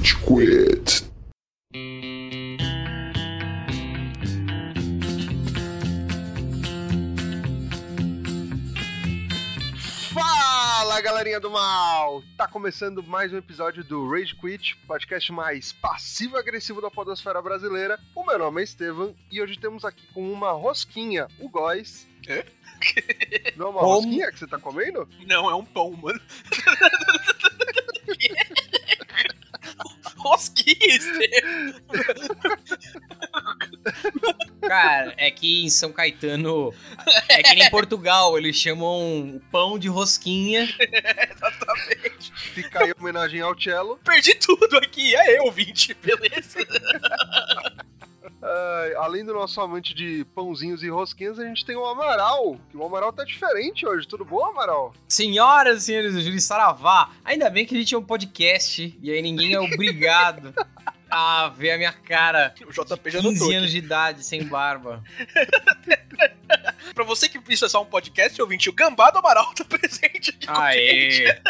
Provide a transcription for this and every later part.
Rage Quit. Fala galerinha do mal! Tá começando mais um episódio do Rage Quit, podcast mais passivo-agressivo da podosfera brasileira. O meu nome é Estevam e hoje temos aqui com uma rosquinha, o Góis. Quê? Não é uma rosquinha que você tá comendo? Não, é um pão, mano. Rosquinha, Estevam. Cara, é que em São Caetano, é que nem em Portugal, eles chamam pão de rosquinha. Exatamente. Fica aí homenagem ao cello. Perdi tudo aqui. É eu, 20, beleza? Ai, além do nosso amante de pãozinhos e rosquinhas, a gente tem o Amaral. Que o Amaral tá diferente hoje. Tudo bom, Amaral? Senhoras e senhores do Júlio Saravá, ainda bem que a gente é um podcast e aí ninguém é obrigado a ver a minha cara. O JP já 15 notou. anos de idade, sem barba. Pra você que isso é só um podcast, ouvinte, o Gambá do Amaral tá presente aqui com a gente. Aê!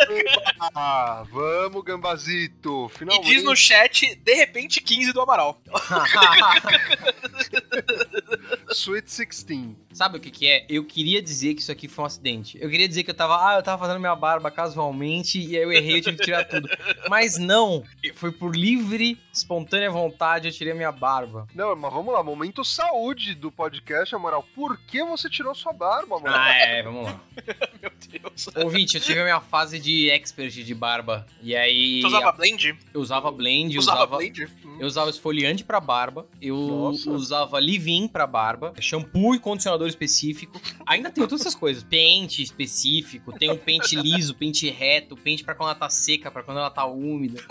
Ah, vamos, Gambazito. E Finalmente. diz no chat, de repente, 15 do Amaral. Sweet 16. Sabe o que que é? Eu queria dizer que isso aqui foi um acidente. Eu queria dizer que eu tava, ah, eu tava fazendo minha barba casualmente e aí eu errei, eu tive que tirar tudo. Mas não, foi por livre, espontânea vontade eu tirei a minha barba. Não, mas vamos lá. Momento saúde do podcast, Amaral. Por que você tirou sua barba, Amaral? Ah, é, vamos lá. Meu Deus. Ouvinte, eu tive a minha fase de expert de barba. E aí. Tu usava blend? Eu usava blend, eu Usava usava. blend? Eu usava esfoliante pra barba, eu Nossa. usava leave-in pra barba, shampoo e condicionador específico. Ainda tenho todas essas coisas. Pente específico, tem um pente liso, pente reto, pente pra quando ela tá seca, pra quando ela tá úmida.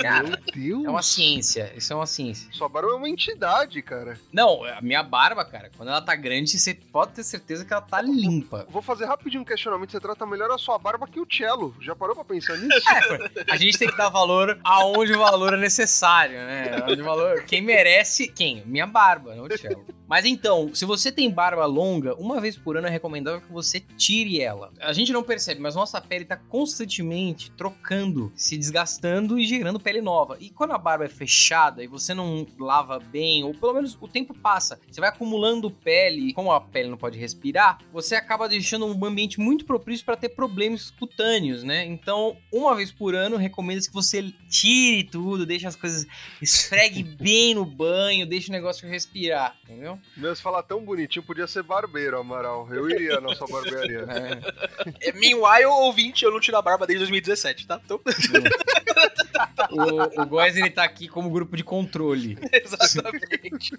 Cara, Meu Deus. é uma ciência, isso é uma ciência. Sua barba é uma entidade, cara. Não, a minha barba, cara, quando ela tá grande, você pode ter certeza que ela tá limpa. Vou fazer rapidinho um questionamento. Você trata melhor a sua barba que o cello. Já parou pra pensar nisso? É, a gente tem que dar valor aonde o valor é necessário, né? Onde o valor... Quem merece, quem? Minha barba, não o cello. Mas então, se você tem barba longa, uma vez por ano é recomendável que você tire ela. A gente não percebe, mas nossa pele tá constantemente trocando, se desgastando e gerando pele nova. E quando a barba é fechada e você não lava bem, ou pelo menos o tempo passa, você vai acumulando pele, como a pele não pode respirar, você acaba deixando um ambiente muito propício para ter problemas cutâneos, né? Então, uma vez por ano, recomenda-se que você tire tudo, deixe as coisas, esfregue bem no banho, deixe o negócio respirar, entendeu? Meu, você fala tão bonitinho, podia ser barbeiro, Amaral. Eu iria na sua barbearia. É. É, meanwhile, ouvinte, eu não tiro a barba desde 2017, tá? Então, O, o Góes, ele tá aqui como grupo de controle. exatamente.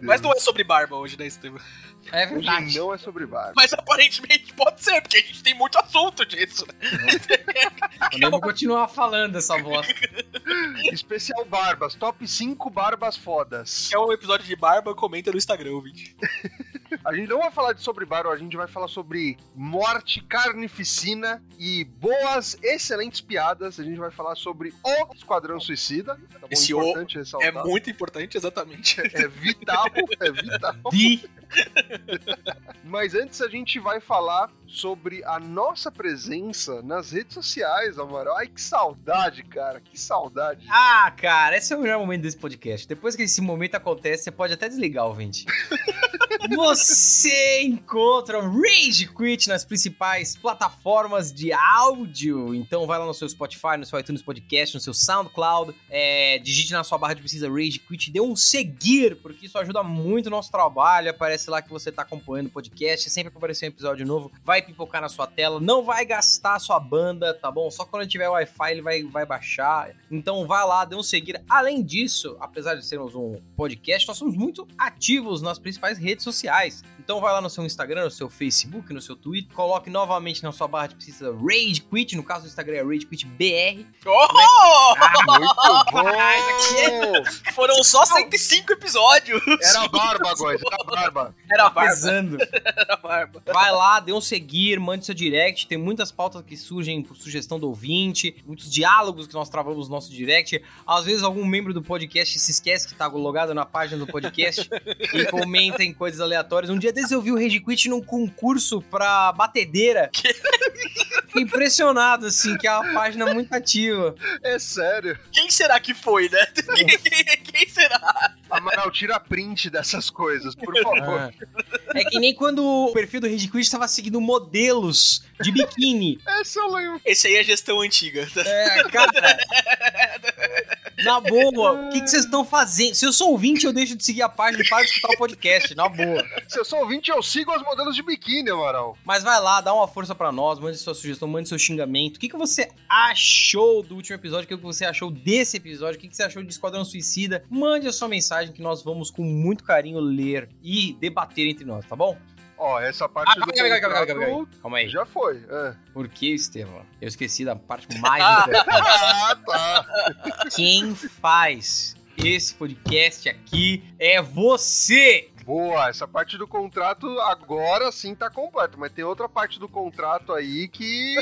Mas não é sobre barba hoje, né, Estevam? É Hoje verdade. não é sobre barba. Mas aparentemente pode ser, porque a gente tem muito assunto disso. né? Podemos continuar falando dessa bosta. Especial Barbas. Top 5 barbas fodas. É um episódio de barba, comenta no Instagram, ouvinte. A gente não vai falar de sobre barba, a gente vai falar sobre morte, carnificina e boas, excelentes piadas. A gente vai falar sobre o Esquadrão Suicida. Tá bom? Esse o É ressaltar. muito importante, exatamente. É vital, é vital. De Mas antes a gente vai falar sobre a nossa presença nas redes sociais, Amaral. Ai, que saudade, cara, que saudade. Ah, cara, esse é o melhor momento desse podcast. Depois que esse momento acontece, você pode até desligar, ouvinte. Você encontra Rage Quit nas principais plataformas de áudio. Então vai lá no seu Spotify, no seu iTunes Podcast, no seu SoundCloud. é, digite na sua barra de pesquisa Rage Quit, dê um seguir, porque isso ajuda muito o nosso trabalho. Aparece lá que você tá acompanhando o podcast. Sempre que aparecer um episódio novo, vai pipocar na sua tela. Não vai gastar a sua banda, tá bom? Só quando tiver Wi-Fi ele vai, vai baixar. Então vai lá, dê um seguir. Além disso, apesar de sermos um podcast, nós somos muito ativos nas principais redes sociais sociais. Então vai lá no seu Instagram, no seu Facebook, no seu Twitter, coloque novamente na sua barra de pesquisa Rage Quit, no caso do Instagram é Rage Quit BR. Oh! Muito bom! Foram só 105 episódios. Era barba, Góis, era barba. Era barba. Pesando. Era barba. Vai lá, dê um seguir, mande seu direct. Tem muitas pautas que surgem por sugestão do ouvinte, muitos diálogos que nós travamos no nosso direct. Às vezes algum membro do podcast se esquece que tá logado na página do podcast e comenta em coisas aleatórias. Um dia desses eu vi o Rage Quit num concurso pra batedeira. fico impressionado, assim, que é uma página muito ativa. É sério. Quem será que foi, né? Quem, quem será? Amaral, tira print dessas coisas, por favor. É. é que nem quando o perfil do Red Quit estava seguindo modelos de biquíni. Esse eu lembro. Esse aí é a gestão antiga. É, cara. Na boa, o que vocês estão fazendo? Se eu sou ouvinte, eu deixo de seguir a página e paro de escutar o podcast, na boa. Se eu sou ouvinte, eu sigo os modelos de biquíni, Amaral. Mas vai lá, dá uma força para nós, mande sua sugestão, mande seu xingamento. O que, que você achou do último episódio? O que, que você achou desse episódio? O que, que você achou de Esquadrão Suicida? Mande a sua mensagem que nós vamos com muito carinho ler e debater entre nós, tá bom? Ó, essa parte ah, do calma, calma, calma, calma, aí. Já foi. É. Por que, Estevão? Eu esqueci da parte mais importante. ah, tá. Quem faz esse podcast aqui é você! Boa, essa parte do contrato agora sim tá completo, mas tem outra parte do contrato aí que.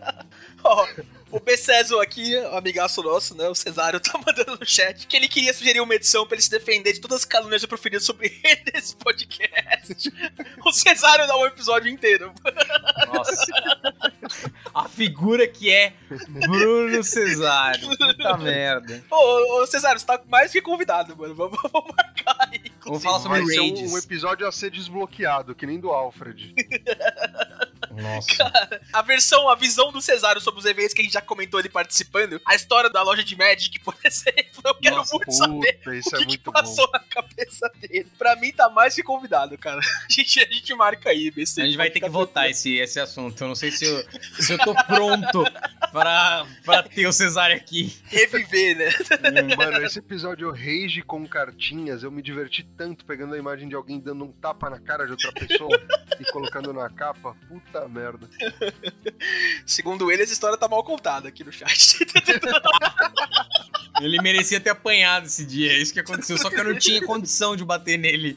Ó, oh, o Beceso aqui, amigaço nosso, né? O Cesário tá mandando no chat que ele queria sugerir uma edição pra ele se defender de todas as calúnias proferidas sobre ele nesse podcast. o Cesário dá um episódio inteiro. Nossa. A figura que é Bruno Cesário. Puta merda. Ô, ô Cesário, você tá mais que convidado, mano. Vamos, vamos marcar Vamos falar sobre Vai ser um, um episódio a ser desbloqueado, que nem do Alfred. Nossa. Cara, a versão, a visão do Cesário sobre os eventos que a gente já comentou ele participando, a história da loja de Magic, por exemplo, eu quero Nossa, muito puta, saber o que, é que passou bom. na cabeça dele. Pra mim, tá mais que convidado, cara. A gente, a gente marca aí, BC. A gente vai ter que votar esse, esse assunto. Eu não sei se eu, se eu tô pronto pra, pra ter o Cesário aqui. Reviver, né? Hum, mano, esse episódio Rage com cartinhas, eu me diverti tanto pegando a imagem de alguém dando um tapa na cara de outra pessoa e colocando na capa. Puta merda. Segundo ele, essa história tá mal contada aqui no chat. ele merecia ter apanhado esse dia, é isso que aconteceu. Só que eu não tinha condição de bater nele.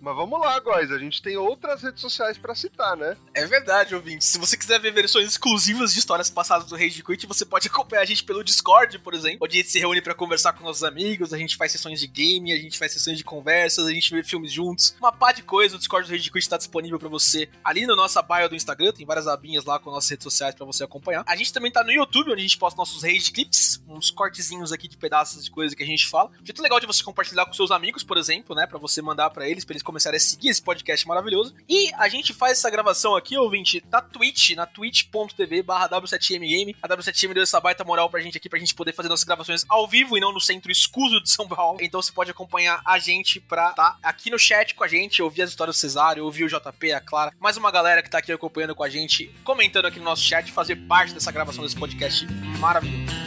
Mas vamos lá, guys. A gente tem outras redes sociais para citar, né? É verdade, ouvinte. Se você quiser ver versões exclusivas de histórias passadas do Rage Quit, você pode acompanhar a gente pelo Discord, por exemplo, onde a gente se reúne para conversar com nossos amigos, a gente faz sessões de game, a gente faz sessões de conversas, a gente vê filmes juntos. Uma pá de coisa, o Discord do Rage Quit está disponível para você ali no nossa bio do Instagram, tem várias abinhas lá com nossas redes sociais para você acompanhar. A gente também tá no YouTube, onde a gente posta nossos Rage Clips, uns cortezinhos aqui de pedaços de coisa que a gente fala. Um jeito legal de você compartilhar com seus amigos, por exemplo, né, para você mandar para eles, para eles começarem a seguir esse podcast maravilhoso. E a gente faz essa gravação aqui, ouvinte, na Twitch, na twitch.tv barra W7MGame. A W7M deu essa baita moral pra gente aqui, pra gente poder fazer nossas gravações ao vivo e não no centro escuso de São Paulo. Então você pode acompanhar a gente pra tá aqui no chat com a gente, ouvir as histórias do Cesário, ouvir o JP, a Clara, mais uma galera que tá aqui acompanhando com a gente, comentando aqui no nosso chat, fazer parte dessa gravação desse podcast maravilhoso.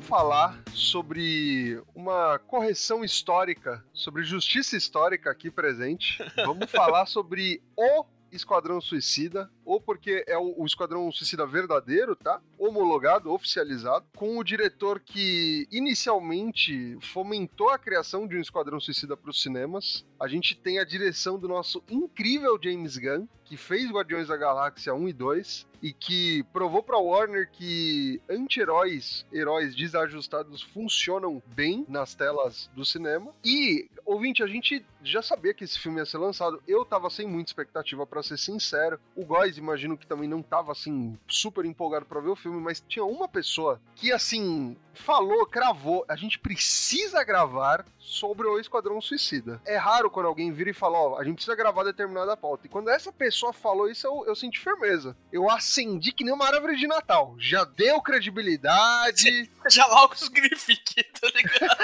Falar sobre uma correção histórica, sobre justiça histórica aqui presente. Vamos falar sobre o Esquadrão Suicida, ou porque é o, o, Esquadrão Suicida verdadeiro, tá? Homologado, oficializado, com o diretor que inicialmente fomentou a criação de um Esquadrão Suicida para os cinemas. A gente tem a direção do nosso incrível James Gunn, que fez Guardiões da Galáxia 1 e 2, e que provou para Warner que anti-heróis, heróis desajustados funcionam bem nas telas do cinema. E, ouvinte, a gente já sabia que esse filme ia ser lançado. Eu tava sem muita expectativa, para ser sincero. O Góis, imagino que também não tava assim super empolgado para ver o filme, mas tinha uma pessoa que assim falou, cravou, a gente precisa gravar sobre o Esquadrão Suicida. É raro quando alguém vira e fala, ó, a gente precisa gravar determinada pauta. E quando essa pessoa falou isso, eu, eu senti firmeza. Eu acendi que nem uma árvore de Natal. Já deu credibilidade. Já logo significa, tá ligado?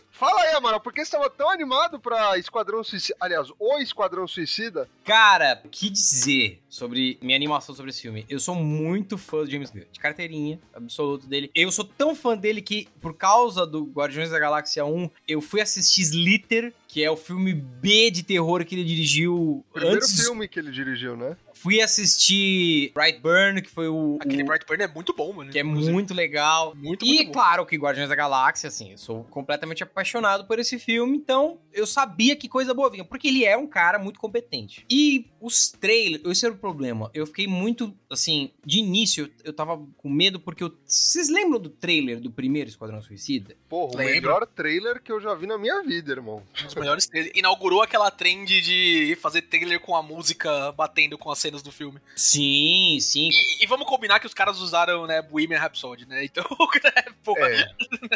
Fala aí, Amaral, por que você tava tão animado pra Esquadrão Suicida? Aliás, o Esquadrão Suicida? Cara, que dizer? Sobre minha animação sobre esse filme. Eu sou muito fã do James Gunn, de carteirinha, absoluto dele. Eu sou tão fã dele que, por causa do Guardiões da Galáxia 1, eu fui assistir Slither, que é o filme B de terror que ele dirigiu Primeiro antes. filme que ele dirigiu, né? Fui assistir Brightburn, que foi o. Aquele o- Brightburn é muito bom, mano. que é Inclusive. muito legal. Muito, e muito claro que Guardiões da Galáxia, assim, eu sou completamente apaixonado por esse filme, então eu sabia que coisa boa vinha, porque ele é um cara muito competente. E os trailers, esse era o problema. Eu fiquei muito, assim, de início eu, eu tava com medo porque eu, vocês lembram do trailer do primeiro Esquadrão Suicida? Porra, o melhor trailer que eu já vi na minha vida, irmão. Um dos melhores trailers. Inaugurou aquela trend de fazer trailer com a música batendo com as cenas do filme. Sim, sim. E, e vamos combinar que os caras usaram, né, Bohemian Rhapsody, né? Então, pô, É,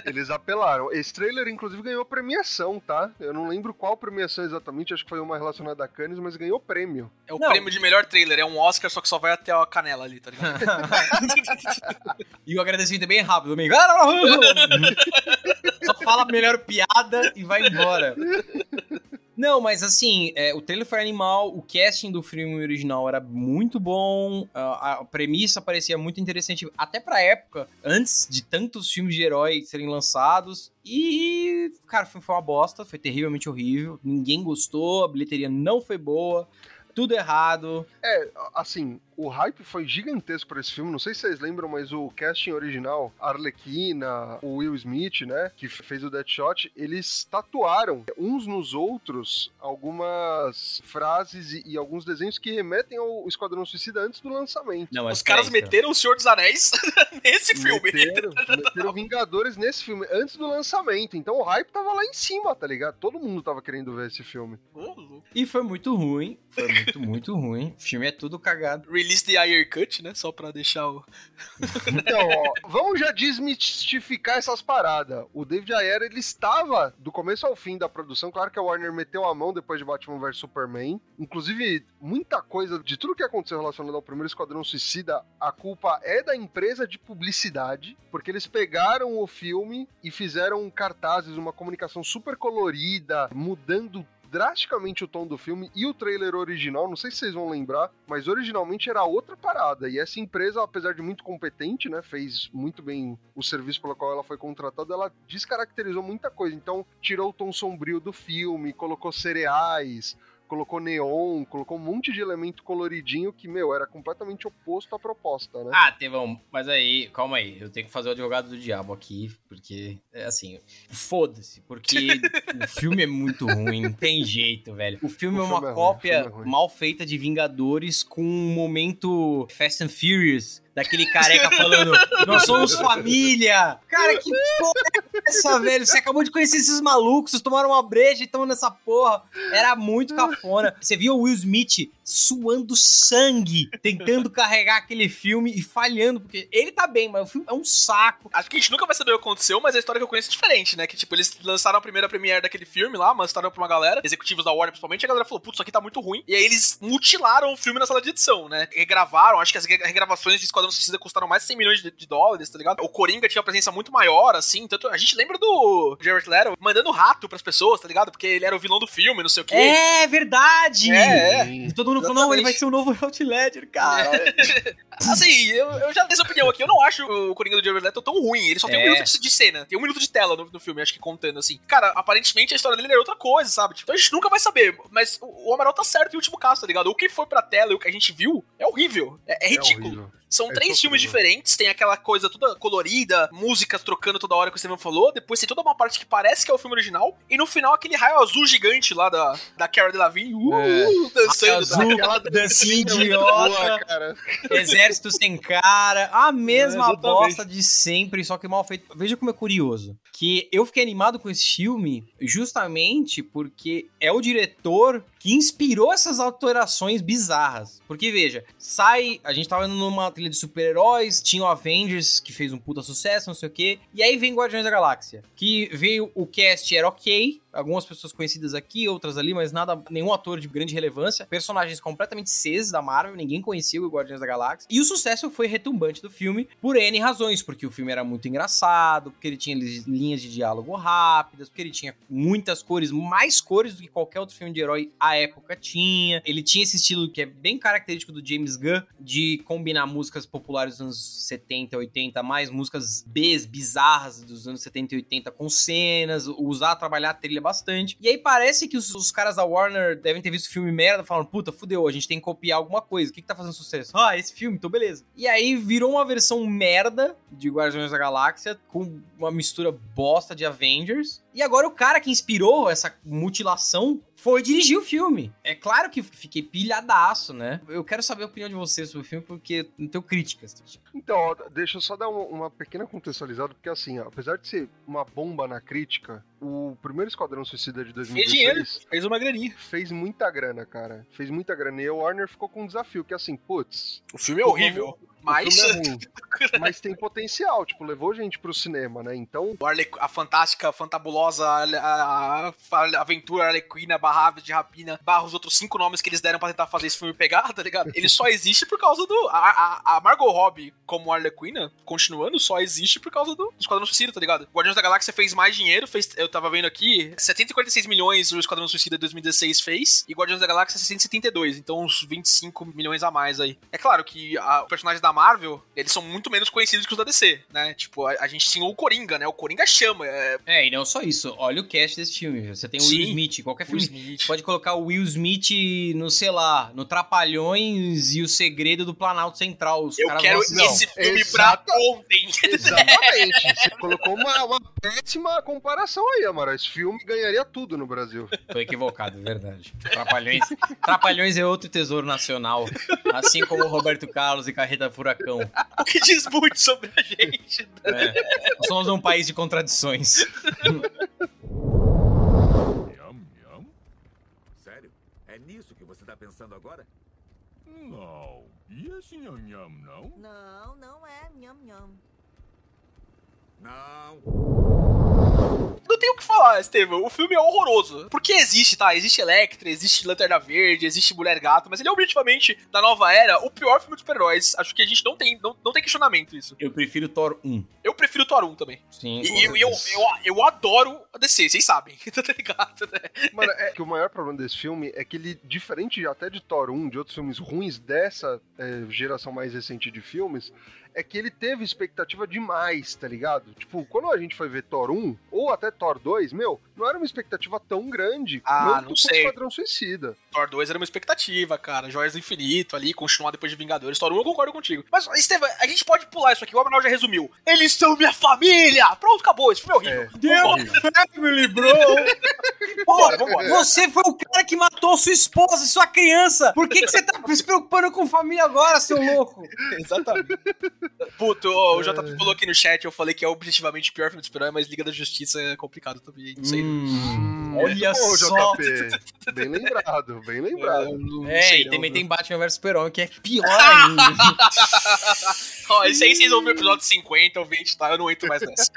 eles apelaram. Esse trailer, inclusive, ganhou premiação, tá? Eu não lembro qual premiação exatamente, acho que foi uma relacionada a Cannes, mas ganhou prêmio. é o Não. prêmio de melhor trailer. É um Oscar, só que só vai até a canela ali, tá ligado? e o agradecimento é bem rápido, amigo. Só fala melhor piada e vai embora. Não, mas assim, é, o trailer foi animal, o casting do filme original era muito bom, a, a premissa parecia muito interessante, até pra época, antes de tantos filmes de herói serem lançados. E, cara, o filme foi uma bosta, foi terrivelmente horrível, ninguém gostou, a bilheteria não foi boa, tudo errado. É, assim, o hype foi gigantesco pra esse filme. Não sei se vocês lembram, mas o casting original, Arlequina, o Will Smith, né, que fez o Deadshot, eles tatuaram uns nos outros algumas frases e, e alguns desenhos que remetem ao Esquadrão Suicida antes do lançamento. Não, Os caras meteram o Senhor dos Anéis nesse filme. Meteram, meteram Vingadores nesse filme antes do lançamento. Então o hype tava lá em cima, tá ligado? Todo mundo tava querendo ver esse filme. E foi muito ruim, foi muito, muito ruim. O filme é tudo cagado. Release the Ayer Cut, né? Só pra deixar o. Então, ó, vamos já desmistificar essas paradas. O David Ayer, ele estava do começo ao fim da produção. Claro que a Warner meteu a mão depois de Batman vs Superman. Inclusive, muita coisa de tudo que aconteceu relacionado ao primeiro Esquadrão Suicida, a culpa é da empresa de publicidade, porque eles pegaram o filme e fizeram cartazes, uma comunicação super colorida, mudando drasticamente o tom do filme e o trailer original, não sei se vocês vão lembrar, mas originalmente era outra parada. E essa empresa, apesar de muito competente, né, fez muito bem o serviço pelo qual ela foi contratada, ela descaracterizou muita coisa. Então, tirou o tom sombrio do filme, colocou cereais, colocou neon, colocou um monte de elemento coloridinho que, meu, era completamente oposto à proposta, né? Ah, Tevão, mas aí, calma aí, eu tenho que fazer o advogado do diabo aqui, porque, é assim, foda-se, porque o filme é muito ruim, não tem jeito, velho. O filme O é uma filme é ruim, cópia é ruim. mal feita de Vingadores com um momento Fast and Furious, daquele careca falando, nós somos família! Cara, que porra é essa, velho? Você acabou de conhecer esses malucos, vocês tomaram uma breja e estão nessa porra. Era muito cafona. Você viu o Will Smith suando sangue, tentando carregar aquele filme e falhando, porque ele tá bem, mas o filme é um saco. Acho que a gente nunca vai saber o que aconteceu, mas a história que eu conheço é diferente, né? Que, tipo, eles lançaram a primeira premiere daquele filme lá, mostraram pra uma galera, executivos da Warner principalmente, e a galera falou, putz, isso aqui tá muito ruim. E aí eles mutilaram o filme na sala de edição, né? Regravaram, acho que as re- regravações de Esquadrão Suicida custaram mais de 100 milhões de, de dólares, tá ligado? O Coringa tinha uma presença muito maior, assim, tanto... A gente lembra do Jared Leto mandando rato pras pessoas, tá ligado? Porque ele era o vilão do filme, não sei o quê. É verdade! É, é. E todo mundo falou, não, ele vai ser o novo Health Ledger, cara. Assim, eu, eu já dei essa opinião aqui. Eu não acho o Coringa do Jared Leto tão ruim. Ele só tem um É. minuto de, de cena. Tem um minuto de tela no, no filme, acho que contando, assim. Cara, aparentemente a história dele era outra coisa, sabe? Tipo, então a gente nunca vai saber. Mas o, o Amaral tá certo em último caso, tá ligado? O que foi pra tela e o que a gente viu é horrível. É, é ridículo. horrível. São É três filmes diferentes, tem aquela coisa toda colorida, músicas trocando toda hora que o Steven falou, depois tem toda uma parte que parece que é o filme original, e no final aquele raio azul gigante lá da, da Cara Delevingne, uh, É. dançando. Azul, Aquela dancinha idiota. boa, cara. Exército sem cara, a mesma É, bosta de sempre, só que mal feito. Veja como é curioso. Que eu fiquei animado com esse filme justamente porque é o diretor que inspirou essas alterações bizarras. Porque, veja, sai. A gente tava indo numa trilha de super-heróis, tinha o Avengers, que fez um puta sucesso, não sei o quê. E aí vem Guardiões da Galáxia. Que veio o cast, era ok. Algumas pessoas conhecidas aqui, outras ali, mas nada, nenhum ator de grande relevância. Personagens completamente Cs da Marvel, ninguém conhecia o Guardiões da Galáxia. E o sucesso foi retumbante do filme por N razões, porque o filme era muito engraçado, porque ele tinha linhas de diálogo rápidas, porque ele tinha muitas cores, mais cores do que qualquer outro filme de herói à época tinha. Ele tinha esse estilo que é bem característico do James Gunn, de combinar músicas populares dos anos 70, 80, mais músicas Bs, bizarras dos anos 70 e 80 com cenas, usar, trabalhar a trilha bastante. E aí parece que os, os caras da Warner devem ter visto o filme merda, falando, puta, fudeu, a gente tem que copiar alguma coisa. O que, que tá fazendo sucesso? Ah, esse filme, então beleza. E aí virou uma versão merda de Guardiões da Galáxia, com uma mistura bosta de Avengers. E agora o cara que inspirou essa mutilação foi dirigir o filme. É claro que fiquei pilhadaço, né? Eu quero saber a opinião de vocês sobre o filme, porque não tenho críticas. Então, ó, deixa eu só dar uma, pequena contextualizada, porque assim, ó, apesar de ser uma bomba na crítica, o primeiro Esquadrão Suicida de 2016... Fez dinheiro, fez uma graninha. Fez muita grana, cara. Fez muita grana. E o Warner ficou com um desafio, que é assim, putz... O filme é horrível. Mas... É ruim, mas tem potencial, tipo, levou gente pro cinema, né? Então. A fantástica, fantabulosa a, a, a aventura Arlequina, barra de Rapina, barra os outros cinco nomes que eles deram pra tentar fazer esse filme pegar, tá ligado? Ele só existe por causa do. A, a, a Margot Robbie, como Arlequina, continuando, só existe por causa do, Esquadrão Suicida, tá ligado? Guardiões da Galáxia fez mais dinheiro, fez, eu tava vendo aqui, 746 milhões o Esquadrão Suicida de 2016 fez, e Guardiões da Galáxia 672, então uns 25 milhões a mais aí. É claro que a, o personagem da Marvel, eles são muito menos conhecidos que os da DC, né? Tipo, a, a gente tinha o Coringa, né? O Coringa chama. É... é, e não só isso. Olha o cast desse filme. Você tem o Will Smith, qualquer filme. Smith. Pode colocar o Will Smith no, sei lá, no Trapalhões e o Segredo do Planalto Central. Os Eu quero vão... esse filme Exato. pra ontem. Exatamente. Você colocou uma, uma péssima comparação aí, Amaro. Esse filme ganharia tudo no Brasil. Tô equivocado, verdade. Trapalhões, Trapalhões é outro tesouro nacional. Assim como Roberto Carlos e Carreta Furacão. O que diz muito sobre a gente. Né? É, nós somos um país de contradições. Sério? É nisso que você tá pensando agora? Não. E esse nham-nham, não? Não, não é nham-nham. Não. Não tem o que falar, Estevam. O filme é horroroso. Porque existe, tá? Existe Electra, existe Lanterna Verde, existe Mulher Gato, mas ele é objetivamente, da nova era, o pior filme de super-heróis. Acho que a gente não tem, não, não tem questionamento isso. Eu prefiro Thor 1. Eu prefiro Thor 1 também. Sim. E eu, eu, eu, eu, adoro a DC, vocês sabem. tá ligado, né? Mano, é que o maior problema desse filme é que ele, diferente até de Thor 1, de outros filmes ruins dessa é, geração mais recente de filmes, é que ele teve expectativa demais, tá ligado? Tipo, quando a gente foi ver Thor 1, ou até Thor 2, meu, não era uma expectativa tão grande ah, não sei. Esquadrão Suicida. Thor 2 era uma expectativa, cara. Joias do Infinito ali, continuar depois de Vingadores. Thor 1 eu concordo contigo. Mas, Estevam, a gente pode pular isso aqui. O Amaral já resumiu. Eles são minha família! Pronto, acabou. Filme é horrível. É. Family, bro! vambora, vambora. Você foi o cara que matou sua esposa e sua criança. Por que, que você tá se preocupando com família agora, seu louco? Exatamente. Puto, o JP falou aqui no chat, eu falei que é objetivamente o pior filme de super mas Liga da Justiça é complicado também. Não sei. Hum, olha bom, só. JP. Bem lembrado, bem lembrado. É, é e também tem Batman vs Superman, que é pior ainda. Ó, esse aí vocês vão ver o episódio 50 ou 20, tá? Eu não entro mais nessa.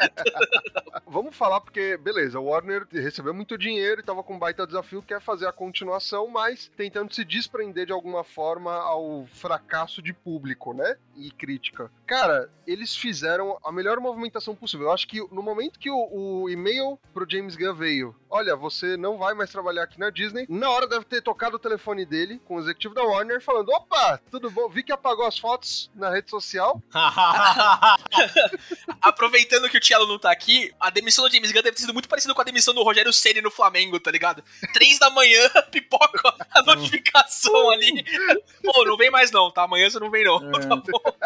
Vamos falar porque, beleza, o Warner recebeu muito dinheiro e tava com um baita desafio, quer fazer a continuação, mas tentando se desprender de alguma forma ao fracasso de público, né? E crítica. Cara, eles fizeram a melhor movimentação possível. Eu acho que no momento que o, o e-mail pro James Gunn veio, olha, você não vai mais trabalhar aqui na Disney, na hora deve ter tocado o telefone dele com o executivo da Warner falando: opa, tudo bom? Vi que apagou as fotos na rede social. Aproveitando que o Tielo não tá aqui, a demissão do James Gunn deve ter sido muito parecida com a demissão do Rogério Ceni no Flamengo, tá ligado? Três da manhã, pipoca a notificação ali. Pô, não vem mais não, tá? Amanhã você não vem não, é. tá bom?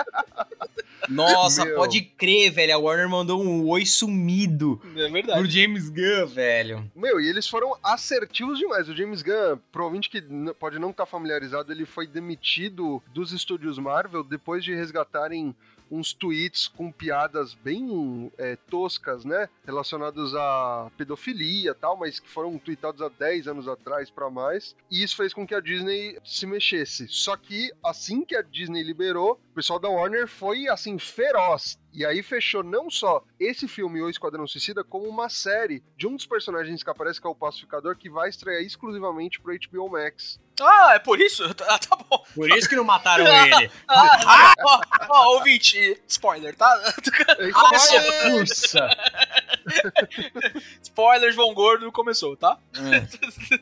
Nossa, Meu. pode crer, velho. A Warner mandou um oi sumido. É verdade. Pro James Gunn, velho. Meu, e eles foram assertivos demais. O James Gunn, provavelmente que pode não estar tá familiarizado, ele foi demitido dos estúdios Marvel depois de resgatarem uns tweets com piadas bem é, toscas, né? Relacionados à pedofilia tal, mas que foram tweetados há 10 anos atrás para mais. E isso fez com que a Disney se mexesse. Só que assim que a Disney liberou, o pessoal da Warner foi assim feroz E aí fechou não só esse filme O Esquadrão Suicida, como uma série de um dos personagens que aparece, que é o Pacificador, que vai estrear exclusivamente pro HBO Max. Ah, é por isso? Ah, tá bom. Por isso que não mataram ele. Ah, ó, ó, ouvinte, spoiler, tá? Ah, Nossa! Spoiler, João Gordo começou, tá?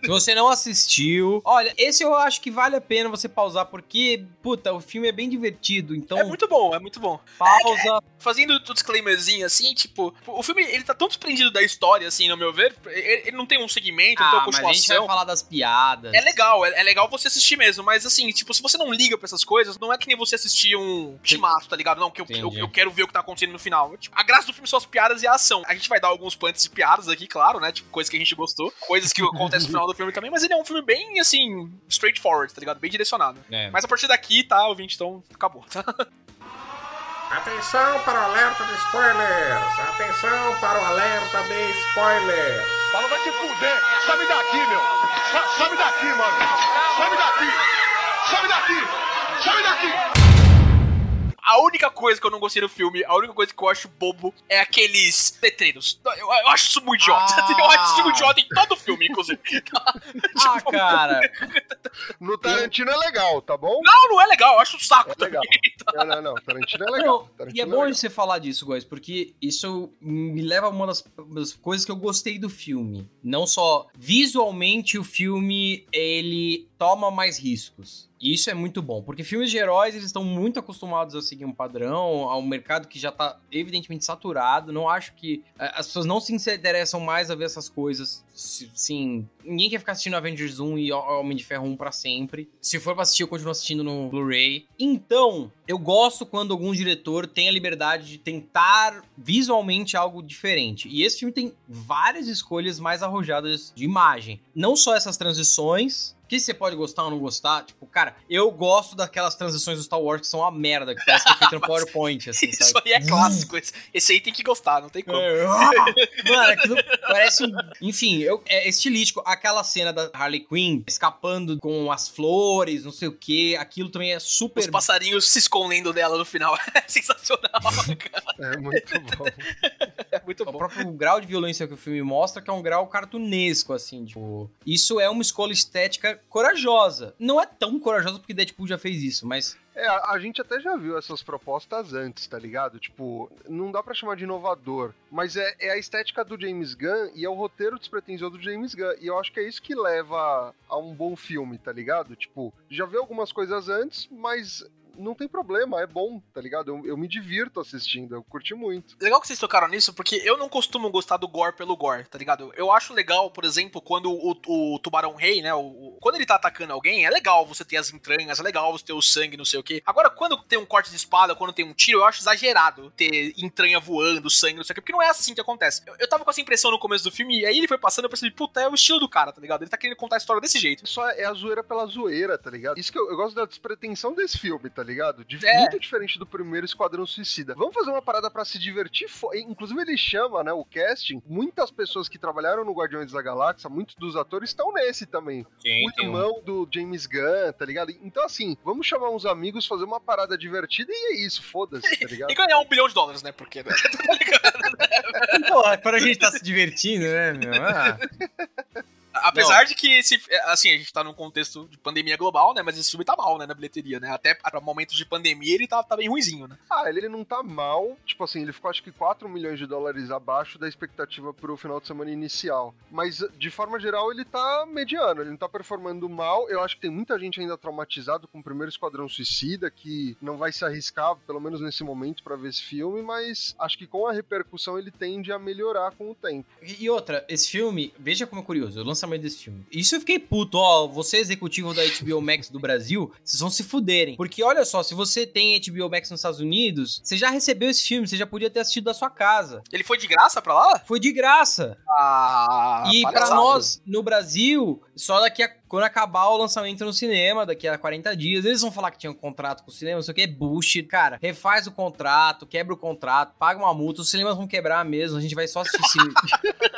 Se você não assistiu, olha, esse eu acho que vale a pena você pausar, porque, puta, o filme é bem divertido, então É muito bom, é muito bom. pausa. Fazendo o disclaimerzinho assim, tipo, o filme ele tá tão desprendido da história, assim, no meu ver. Ele, ele não tem um segmento, não tem Ah, uma mas a gente vai continuação. falar das piadas. É legal, é, é legal você assistir mesmo, mas assim, tipo, se você não liga pra essas coisas, não é que nem você assistir um timaço, tá ligado? Não, que eu, eu, eu quero ver o que tá acontecendo no final. Tipo, a graça do filme são as piadas e a ação. A gente vai dar alguns punts de piadas aqui, claro, né? Tipo, coisas que a gente gostou, coisas que acontecem no final do filme também, mas ele é um filme bem, assim, straightforward, tá ligado? Bem direcionado. É. Mas a partir daqui, tá, ouvinte, então acabou, tá? Atenção para o alerta de spoilers! Atenção para o alerta de spoilers! Fala, vai te fuder! Sobe daqui, meu! Sobe daqui, mano! Sobe daqui! Sobe daqui! Sobe daqui! A única coisa que eu não gostei no filme, a única coisa que eu acho bobo é aqueles letreiros. Eu, eu acho isso muito idiota. Ah. Eu acho isso muito idiota em todo o filme, inclusive. Ah, cara. No Tarantino é legal, tá bom? Não, não é legal, eu acho um saco É legal. também. Não, não, não. Tarantino é legal. Não, Tarantino e é é bom legal. você falar disso, guys, porque isso me leva a uma das, das coisas que eu gostei do filme. Não só visualmente o filme, ele toma mais riscos. E isso é muito bom, porque filmes de heróis, eles estão muito acostumados a seguir um padrão, a um mercado que já tá evidentemente saturado. Não acho que eh, as pessoas não se interessam mais a ver essas coisas. Sim, ninguém quer ficar assistindo Avengers 1 e Homem de Ferro 1 pra sempre. Se for pra assistir, eu continuo assistindo no Blu-ray. Então, eu gosto quando algum diretor tem a liberdade de tentar visualmente algo diferente. E esse filme tem várias escolhas mais arrojadas de imagem. Não só essas transições, que você pode gostar ou não gostar. Tipo, cara, eu gosto daquelas transições do Star Wars que são uma merda, que parece que é feito no PowerPoint, assim, Isso sabe? aí é clássico. Esse, esse aí tem que gostar, não tem como. É! Mano, aquilo parece um. Enfim, eu, é estilístico. Aquela cena da Harley Quinn escapando com as flores, não sei o que. Aquilo também é super. Os passarinhos se escondendo dela no final. É sensacional, cara. É muito bom. É muito O bom. próprio grau de violência que o filme mostra, que é um grau cartunesco, assim, tipo. Isso é uma escolha estética corajosa. Não é tão corajosa porque Deadpool já fez isso, mas. É, a, gente até já viu essas propostas antes, tá ligado? Tipo, não dá pra chamar de inovador, mas é, é a estética do James Gunn e é o roteiro despretensioso do James Gunn. E eu acho que é isso que leva a um bom filme, tá ligado? Tipo, já vi algumas coisas antes, mas não tem problema, é bom, tá ligado? Eu, eu me divirto assistindo, eu curti muito. Legal que vocês tocaram nisso, porque eu não costumo gostar do gore pelo gore, tá ligado? Eu acho legal, por exemplo, quando o, o tubarão rei, né? O, quando ele tá atacando alguém, é legal você ter as entranhas, é legal você ter o sangue, não sei o quê. Agora, quando tem um corte de espada, quando tem um tiro, eu acho exagerado ter entranha voando, sangue, não sei o quê, porque não é assim que acontece. Eu, eu tava com essa impressão no começo do filme, e aí ele foi passando, eu percebi, puta, é o estilo do cara, tá ligado? Ele tá querendo contar a história desse jeito. Só é a zoeira pela zoeira, tá ligado? Isso que eu, eu gosto da despretensão desse filme, tá ligado? De- É. Muito diferente do primeiro Esquadrão Suicida. Vamos fazer uma parada pra se divertir. Inclusive, ele chama, né, o casting. Muitas pessoas que trabalharam no Guardiões da Galáxia, muitos dos atores estão nesse também. o irmão do James Gunn, tá ligado? Então, assim, vamos chamar uns amigos, fazer uma parada divertida e é isso, foda-se, tá ligado? E ganhar um bilhão de dólares, né? Porque. né? Porra, quando a gente tá se divertindo, né, meu? Ah. Apesar de que esse. Assim, a gente tá num contexto de pandemia global, né? Mas esse filme tá mal, né? Na bilheteria, né? Até pra momentos de pandemia ele tá, tá bem ruizinho, né? Ah, ele não tá mal. Tipo assim, ele ficou acho que 4 milhões de dólares abaixo da expectativa pro final de semana inicial. Mas, de forma geral, ele tá mediano. Ele não tá performando mal. Eu acho que tem muita gente ainda traumatizado com o primeiro Esquadrão Suicida, que não vai se arriscar, pelo menos nesse momento, pra ver esse filme. Mas acho que com a repercussão ele tende a melhorar com o tempo. E e outra, esse filme, veja como é curioso, o lançamento desse filme. Isso eu fiquei puto, ó, você executivo da HBO Max do Brasil, vocês vão se fuderem. Porque olha só, se você tem HBO Max nos Estados Unidos, você já recebeu esse filme, você já podia ter assistido da sua casa. Ele foi de graça pra lá? Foi de graça. Ah, e pra palhaçada. nós, no Brasil, só daqui a quando acabar o lançamento no cinema, daqui a 40 dias, eles vão falar que tinha um contrato com o cinema, não sei o que, é bullshit. Cara, refaz o contrato, quebra o contrato, paga uma multa, os cinemas vão quebrar mesmo, a gente vai só assistir cinema.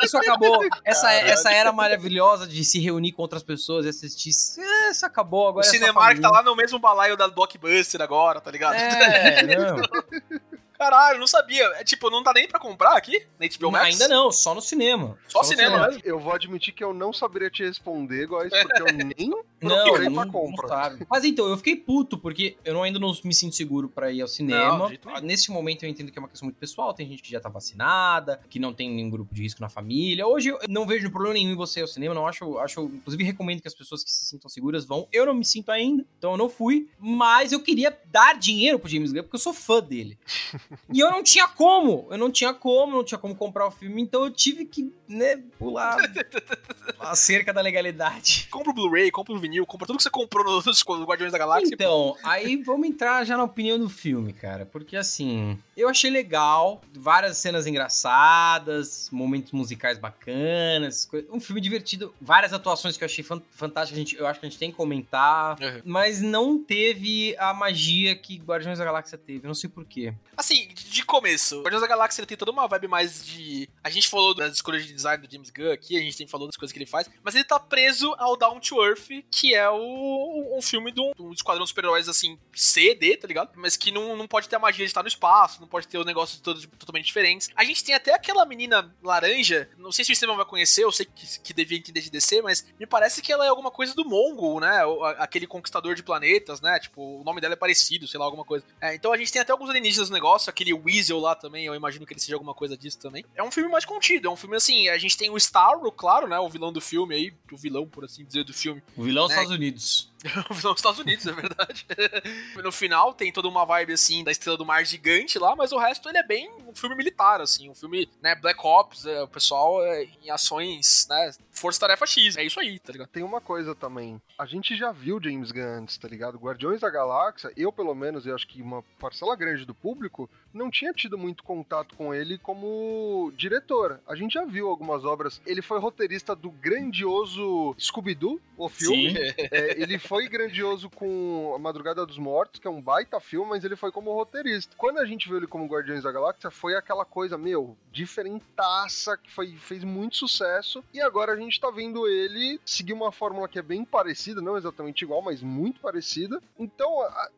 Isso acabou. Essa, essa era maravilhosa de se reunir com outras pessoas e assistir. é, Isso acabou, O agora é só Cinemark tá lá no mesmo balaio da Blockbuster agora, tá ligado? É, não. Caralho, não sabia. É tipo, não tá nem pra comprar aqui? Na HBO Max? Ainda não, só no cinema. Só cinema, né? Eu vou admitir que eu não saberia te responder, igual isso, porque eu nem Não, procurei não, pra não compra. sabe. Mas então, eu fiquei puto, porque eu não- ainda não me sinto seguro pra ir ao Não, cinema. jeito nenhum. Nesse momento eu entendo que é uma questão muito pessoal, tem gente que já tá vacinada, que não tem nenhum grupo de risco na família. Hoje eu não vejo problema nenhum em você ir ao cinema, não acho, acho, inclusive recomendo que as pessoas que se sintam seguras vão. Eu não me sinto ainda, então eu não fui, mas eu queria dar dinheiro pro James Gunn, porque eu sou fã dele. e eu não tinha como, eu não tinha como, não tinha como comprar o filme, então eu tive que, né, pular a cerca da legalidade. Compra o Blu-ray, compra o vinil, compra tudo que você comprou no- nos Guardiões da Galáxia. Então, aí vamos entrar já na opinião do filme, cara. Porque assim, eu achei legal, várias cenas engraçadas, momentos musicais bacanas, um filme divertido, várias atuações que eu achei fan- fantásticas, gente, eu acho que a gente tem que comentar, Uhum. mas não teve a magia que Guardiões da Galáxia teve, não sei porquê. Assim, de começo, Guardiões da Galáxia tem toda uma vibe mais de. A gente falou das escolhas de design do James Gunn aqui, a gente tem falado das coisas que ele faz, mas ele tá preso ao Down to Earth, que é o, um filme de um, um esquadrão de super-heróis assim, C, D, tá ligado? Mas que não, não pode ter a magia de estar no espaço, não pode ter o negócio todo totalmente diferentes. A gente tem até aquela menina laranja, não sei se o Estevam vai conhecer, eu sei que, que devia entender de DC, mas me parece que ela é alguma coisa do Mongol, né? Aquele conquistador de planetas, né? Tipo, o nome dela é parecido, sei lá, alguma coisa. É, então a gente tem até alguns alienígenas no negócio, aquele Weasel lá também, eu imagino que ele seja alguma coisa disso também. É um filme mais contido, é um filme assim, a gente tem o Starro, claro, né? O vilão do filme aí, o vilão, por assim dizer, do filme. O vilão dos É. Estados Unidos. o vilão dos Estados Unidos, é verdade. no final tem toda uma vibe assim da Estrela do Mar gigante lá, mas o resto ele é bem um filme militar, assim, um filme, né, Black Ops, é, o pessoal é, em ações, né, Força Tarefa X, é isso aí, tá ligado? Tem uma coisa também. A gente já viu James Gunn antes, tá ligado? Guardiões da Galáxia, eu pelo menos, e acho que uma parcela grande do público, não tinha tido muito contato com ele como diretor. A gente já viu algumas obras. Ele foi roteirista do grandioso Scooby-Doo, o filme. É, ele foi grandioso com A Madrugada dos Mortos, que é um baita filme, mas ele foi como roteirista. Quando a gente viu ele como Guardiões da Galáxia, foi aquela coisa, meu, diferentaça, que foi, fez muito sucesso. E agora a gente tá vendo ele seguir uma fórmula que é bem parecida, não exatamente igual, mas muito parecida. Então,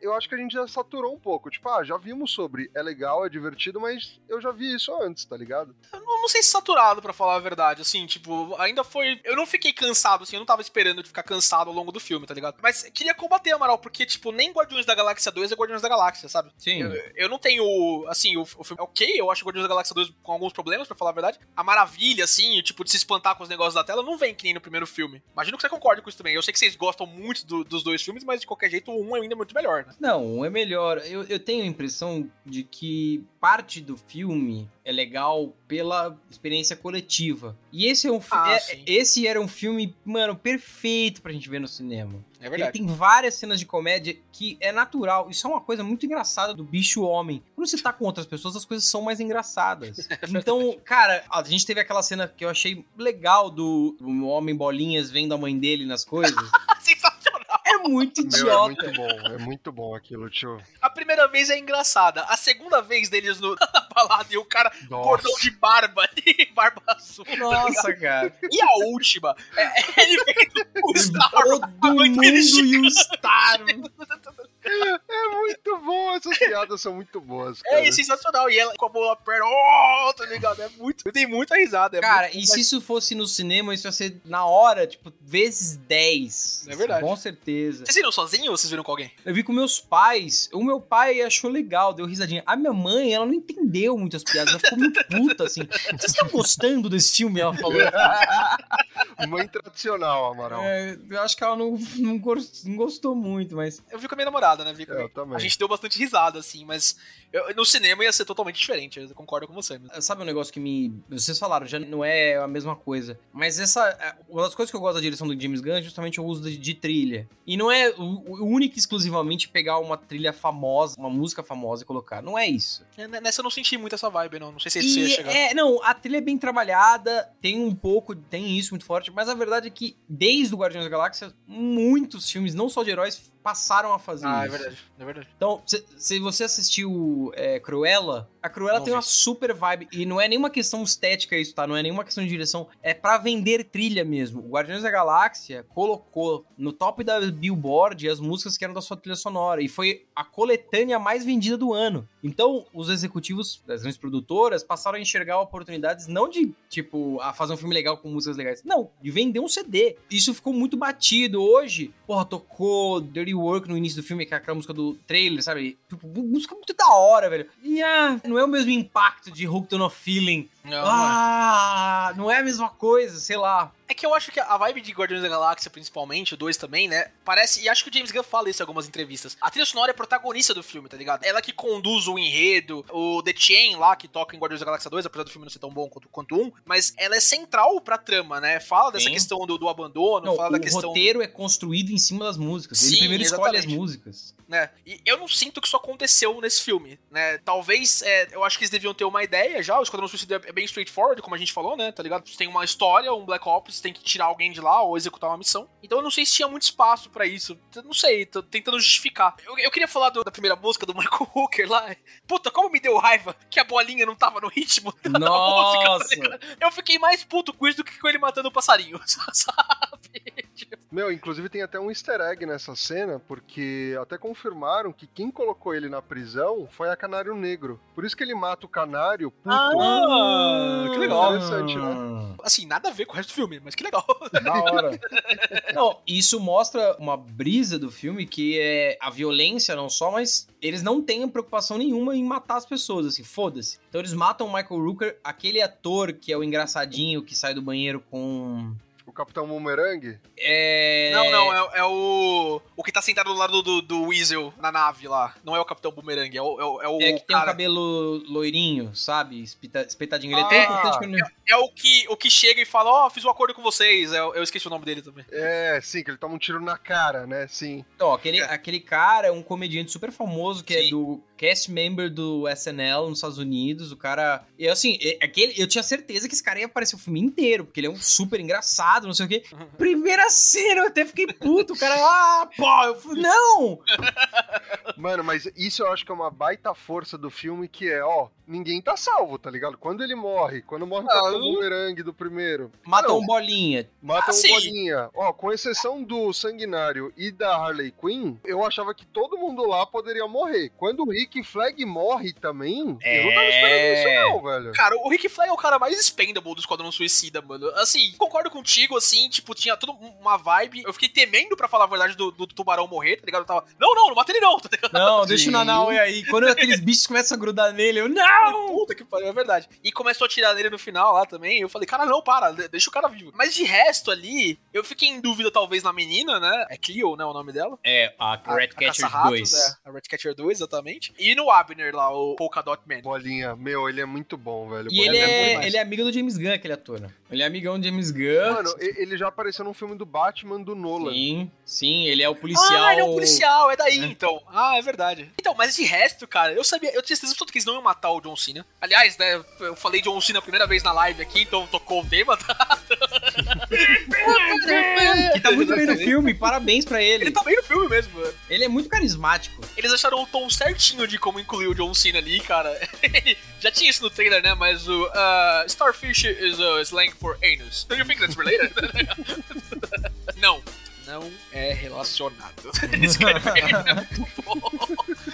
eu acho que a gente já saturou um pouco. Tipo, ah, já vimos sobre, legal, é divertido, mas eu já vi isso antes, tá ligado? Eu não, não sei se saturado, pra falar a verdade, assim, tipo, ainda foi... Eu não fiquei cansado, assim, eu não tava esperando de ficar cansado ao longo do filme, tá ligado? Mas queria combater, Amaral, porque, tipo, nem Guardiões da Galáxia 2 é Guardiões da Galáxia, sabe? Sim. Eu, eu não tenho, assim, o, o filme é ok, eu acho Guardiões da Galáxia 2 com alguns problemas, pra falar a verdade. A maravilha, assim, o tipo, de se espantar com os negócios da tela, não vem que nem no primeiro filme. Imagino que você concorde com isso também. Eu sei que vocês gostam muito do- dos dois filmes, mas de qualquer jeito, o um é ainda muito melhor, né? Não, um é melhor. Eu, eu tenho a impressão de que parte do filme é legal pela experiência coletiva. E esse é um Ah, é- esse era um filme, mano, perfeito pra gente ver no cinema. É Ele verdade. tem várias cenas de comédia que é natural. Isso é uma coisa muito engraçada do bicho homem. Quando você tá com outras pessoas, as coisas são mais engraçadas. então, cara, a gente teve aquela cena que eu achei legal do, do homem bolinhas vendo a mãe dele nas coisas. É muito Meu, é idiota. muito bom, é muito bom aquilo, tio. A primeira vez é engraçada. A segunda vez deles no, na balada e o cara Nossa. cordão de barba, de barba azul. Nossa, cara. E a última, é, ele vendo o Star Todo mundo e o Star. É muito bom, essas piadas são muito boas, cara. É sensacional. E ela com a na perna, oh, tá ligado? É muito. Eu dei muita risada. É Cara, muito- e se isso fosse no cinema, isso ia ser na hora, tipo, vezes 10. É verdade. Com certeza. Vocês viram sozinho ou vocês viram com alguém? Eu vi com meus pais. O meu pai achou legal, deu risadinha. A minha mãe, ela não entendeu muitas piadas. Ela ficou muito puta, assim. Vocês estão gostando desse filme? Ela falou. Mãe tradicional, Amaral. É, eu acho que ela não, não gostou muito, mas. Eu vi com a minha namorada, né? Vi com É, eu também. A gente deu bastante risada, assim, mas eu- no cinema ia ser totalmente diferente. Eu concordo com você. mesmo. Sabe um negócio que me. Vocês falaram, já não é a mesma coisa. Mas essa. é, Uma das coisas que eu gosto da direção do James Gunn é justamente o uso de, de trilha. E não é o, o único e exclusivamente pegar uma trilha famosa, uma música famosa e colocar. Não é isso. É, Nessa eu não senti muito essa vibe, não. Não sei se isso ia E chegar. é, não, a trilha é bem trabalhada, tem um pouco, tem isso muito forte, mas a verdade é que desde o Guardiões da Galáxia, muitos filmes, não só de heróis, passaram a fazer Ah, é isso. Verdade. É verdade. Então, se, se você assistiu é, Cruella, a Cruella Não tem vi. uma super vibe. E não é nenhuma questão estética isso, tá? Não é nenhuma questão de direção. É pra vender trilha mesmo. O Guardiões da Galáxia colocou no top da Billboard as músicas que eram da sua trilha sonora. E foi a coletânea mais vendida do ano. Então, os executivos das grandes produtoras passaram a enxergar oportunidades não de, tipo, a fazer um filme legal com músicas legais. Não, de vender um CD. Isso ficou muito batido. Hoje, porra, tocou Dirty Work no início do filme, que é aquela música do trailer, sabe? Tipo, música muito da hora, velho. E ah, não é o mesmo impacto de Hooked on a Feeling. Não, não é. Ah, não é a mesma coisa, sei lá. É que eu acho que a vibe de Guardiões da Galáxia, principalmente, o 2 também, né? Parece. E acho que o James Gunn fala isso em algumas entrevistas. A trilha sonora é protagonista do filme, tá ligado? Ela que conduz o enredo, o The Chain lá, que toca em Guardiões da Galáxia 2, apesar do filme não ser tão bom quanto, quanto um, mas ela é central pra trama, né? Fala dessa Sim. questão do, do abandono, Não, fala o da questão. roteiro é construído em cima das músicas. Ele Sim, primeiro escolhe as exatamente. músicas. né? E eu não sinto que isso aconteceu nesse filme, né? Talvez, é, eu acho que eles deviam ter uma ideia já. O Esquadrão Suicida é bem straightforward, como a gente falou, né? Tá ligado? Você tem uma história, um Black Ops, tem que tirar alguém de lá ou executar uma missão. Então eu não sei se tinha muito espaço pra isso. Eu não sei, tô tentando justificar. Eu, eu queria falar do- da primeira música do Michael Hooker lá. Puta, como me deu raiva que a bolinha não tava no ritmo da música, tá Nossa! ligado? Eu fiquei mais puto com isso do que com ele matando o passarinho, sabe? Meu, inclusive tem até um easter egg nessa cena, porque até confirmaram que quem colocou ele na prisão foi a Canário Negro. Por isso que ele mata o Canário, puto. Ah, que legal. Interessante, né? Assim, nada a ver com o resto do filme, mas que legal. Da hora. Não, isso mostra uma brisa do filme que é a violência não só, mas eles não têm preocupação nenhuma em matar as pessoas, assim, foda-se. Então eles matam o Michael Rooker, aquele ator que é o engraçadinho que sai do banheiro com. O Capitão Boomerang. É. Não, não, é, é o. O que tá sentado do lado do, do Weasel na nave lá. Não é o Capitão Boomerang, é o, é o, é o É que tem um cara. cabelo loirinho, sabe? Espeta- espetadinho. Ele é Ah, tão importante não- É o que, o que chega e fala, ó, fiz um acordo com vocês. Eu, eu esqueci o nome dele também. É, sim, que ele toma um tiro na cara, né? Sim. Então, aquele, aquele cara é um comediante super famoso que é Sim. do cast member do SNL nos Estados Unidos. O cara. E assim, é- aquele, eu tinha certeza que esse cara ia aparecer o filme inteiro, porque ele é um super engraçado, não sei o quê. Primeira cena, eu até fiquei puto. O cara, ah, pô, eu fui, não! Mano, mas isso eu acho que é uma baita força do filme, que é, ó, ninguém tá salvo, tá ligado? Quando ele morre, quando morre o Ah, eu- Boomerang do primeiro, Matam Não. um bolinha. mata Ah, um sim. bolinha. Ó, com exceção do Sanguinário e da Harley Quinn, eu achava que todo mundo lá poderia morrer. Quando o Rick Flag morre também, eu não tava esperando isso não, velho. Cara, o Rick Flag é o cara mais expendable do Esquadrão Suicida, mano. Assim, concordo contigo, assim, tipo, tinha toda uma vibe. Eu fiquei temendo, pra falar a verdade, do, do tubarão morrer, tá ligado? Eu tava, não, não, não mata ele não, tá ligado? Não, deixa o Nanaue aí. Quando aqueles bichos começam a grudar nele, eu, não! Puta que pariu, é verdade. E começou a tirar nele no final lá também. Eu falei, cara, não, para, de- deixa o cara vivo. Mas de resto ali, eu fiquei em dúvida, talvez, na menina, né? É Cleo, né? O nome dela. É, a A- Red a Catcher Caça-Ratos, 2. É, a Ratcatcher 2, exatamente. E no Abner lá, o Polka Dot Man. Bolinha, meu, ele é muito bom, velho. E ele Bolinha é, demais. ele é amigo do James Gunn, aquele ator. né? Ele é amigão do James Gunn. Mano, ele já apareceu num filme do Batman do Nolan. Sim, sim, ele é o policial. Ah, ele é um policial, é daí É. então. Ah, é verdade. Então, mas de resto, cara, eu sabia, eu tinha certeza que eles não iam matar o John Cena. Aliás, né, eu falei John Cena a primeira vez na live aqui, então tocou o tema, tá? Que tá muito bem no filme, parabéns pra ele. Ele tá bem no filme mesmo, mano. Ele é muito carismático. Eles acharam o tom certinho de como incluir o John Cena ali, cara. Já tinha isso no trailer, né? Mas o uh, Starfish is a slang for anus. Do you think that's related? não. Não é relacionado. Bom.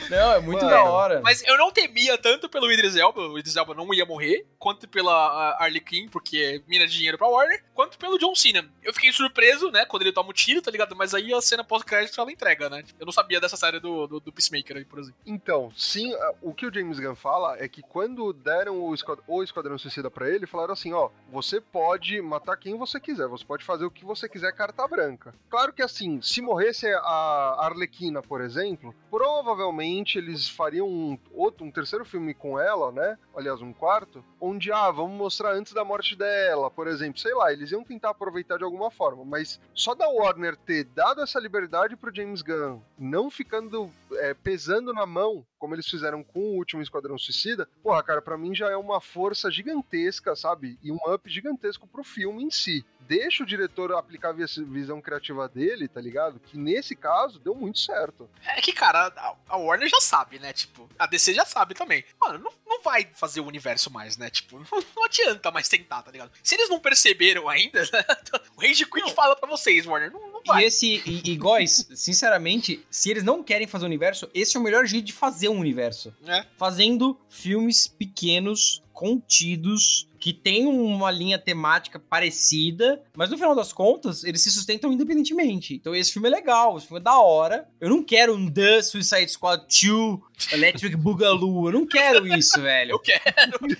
Não, é muito Mano, da hora. Mas eu não temia tanto pelo Idris Elba, o Idris Elba não ia morrer, quanto pela Harley Quinn, porque é mina de dinheiro pra Warner, quanto pelo John Cena. Eu fiquei surpreso, né, quando ele toma o tiro, tá ligado? Mas aí a cena pós-crédito ela entrega, né? Eu não sabia dessa série do, do, do Peacemaker aí, por exemplo. Então, sim, o que o James Gunn fala é que quando deram o, esquad- o Esquadrão Suicida pra ele, falaram assim, ó, você pode matar quem você quiser, você pode fazer o que você quiser carta branca. Claro que assim, se morresse a Arlequina, por exemplo, provavelmente eles fariam um, outro, um terceiro filme com ela, né? Aliás, um quarto, onde, ah, vamos mostrar antes da morte dela, por exemplo, sei lá, eles iam tentar aproveitar de alguma forma, mas só da Warner ter dado essa liberdade pro James Gunn, não ficando é, pesando na mão como eles fizeram com o último Esquadrão Suicida, porra, cara, pra mim já é uma força gigantesca, sabe? E um up gigantesco pro filme em si. Deixa o diretor aplicar a vis- visão criativa dele, tá ligado? Que nesse caso deu muito certo. É que, cara, a, Warner já sabe, né? Tipo, a DC já sabe também. Mano, não, não vai fazer o universo mais, né? Tipo, não, não adianta mais tentar, tá ligado? Se eles não perceberam ainda, né? o Rage Quit fala pra vocês, Warner, não, não vai. E esse, e, e Góis, sinceramente, se eles não querem fazer o universo, esse é o melhor jeito de fazer um universo. né? Fazendo filmes pequenos, contidos, que tem uma linha temática parecida, mas no final das contas, eles se sustentam independentemente. Então esse filme é legal, esse filme é da hora. Eu não quero um The Suicide Squad 2 Electric Boogaloo, eu não quero isso, velho. Eu quero.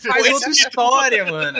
Faz outra tipo- história, mano.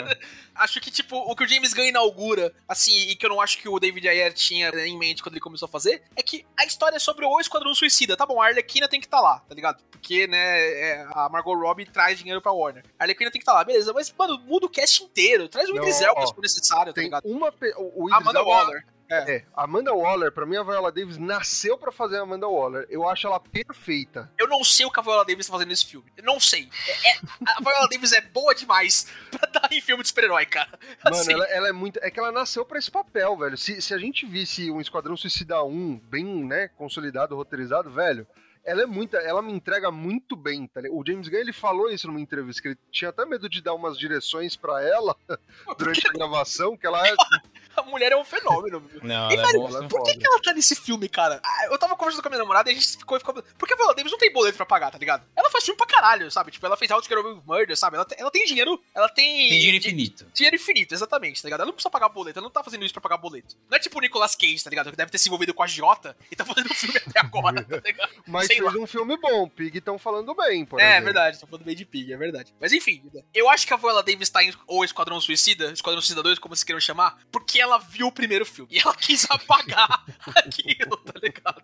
Acho que, tipo, o que o James Gunn inaugura, assim, e que eu não acho que o David Ayer tinha em mente quando ele começou a fazer, é que a história é sobre o Esquadrão Suicida. Tá bom, a Arlequina tem que estar lá, tá ligado? Porque, né, é, a Margot Robbie traz dinheiro pra Warner. A Arlequina tem que estar lá, beleza. Mas, mano, muda o cast inteiro. Traz o Idris Elba se for necessário, tá ligado? uma. pe- O, Amanda Elba- Waller. É, a Amanda Waller, pra mim, a Viola Davis nasceu pra fazer a Amanda Waller. Eu acho ela perfeita. Eu não sei o que a Viola Davis tá fazendo nesse filme. Eu não sei. É- é- a Viola Davis é boa demais pra estar em filme de super-herói, cara. Mano, Assim, ela, ela é muito. É que ela nasceu pra esse papel, velho. Se, se a gente visse um Esquadrão Suicida 1 bem, né, consolidado, roteirizado, velho. Ela é muita, ela me entrega muito bem, tá ligado? O James Gunn ele falou isso numa entrevista, que ele tinha até medo de dar umas direções pra ela durante a gravação, que ela é a mulher é um fenômeno. Não, E, ela é velho, monstro. Por que, que ela tá nesse filme, cara? Ah, Eu tava conversando com a minha namorada e a gente ficou, ficou. Porque a Viola Davis não tem boleto pra pagar, tá ligado? Ela faz filme pra caralho, sabe? Tipo, ela fez How to Get Away with Murder, sabe? Ela, tem- ela tem dinheiro. Ela tem. Tem dinheiro di- infinito. Dinheiro infinito, exatamente, tá ligado? Ela não precisa pagar boleto, ela não tá fazendo isso pra pagar boleto. Não é tipo o Nicolas Cage, tá ligado? Que deve ter se envolvido com a Jota e tá fazendo filme até agora, tá ligado? Mas fez lá. um filme bom, Pig estão falando bem, por É, é exemplo. verdade, tô falando bem de Pig, é verdade. Mas enfim, eu acho que a Viola Davis tá em ou Esquadrão Suicida, Esquadrão Suicida 2, como vocês queiram chamar, porque ela viu o primeiro filme. E ela quis apagar aquilo, tá ligado?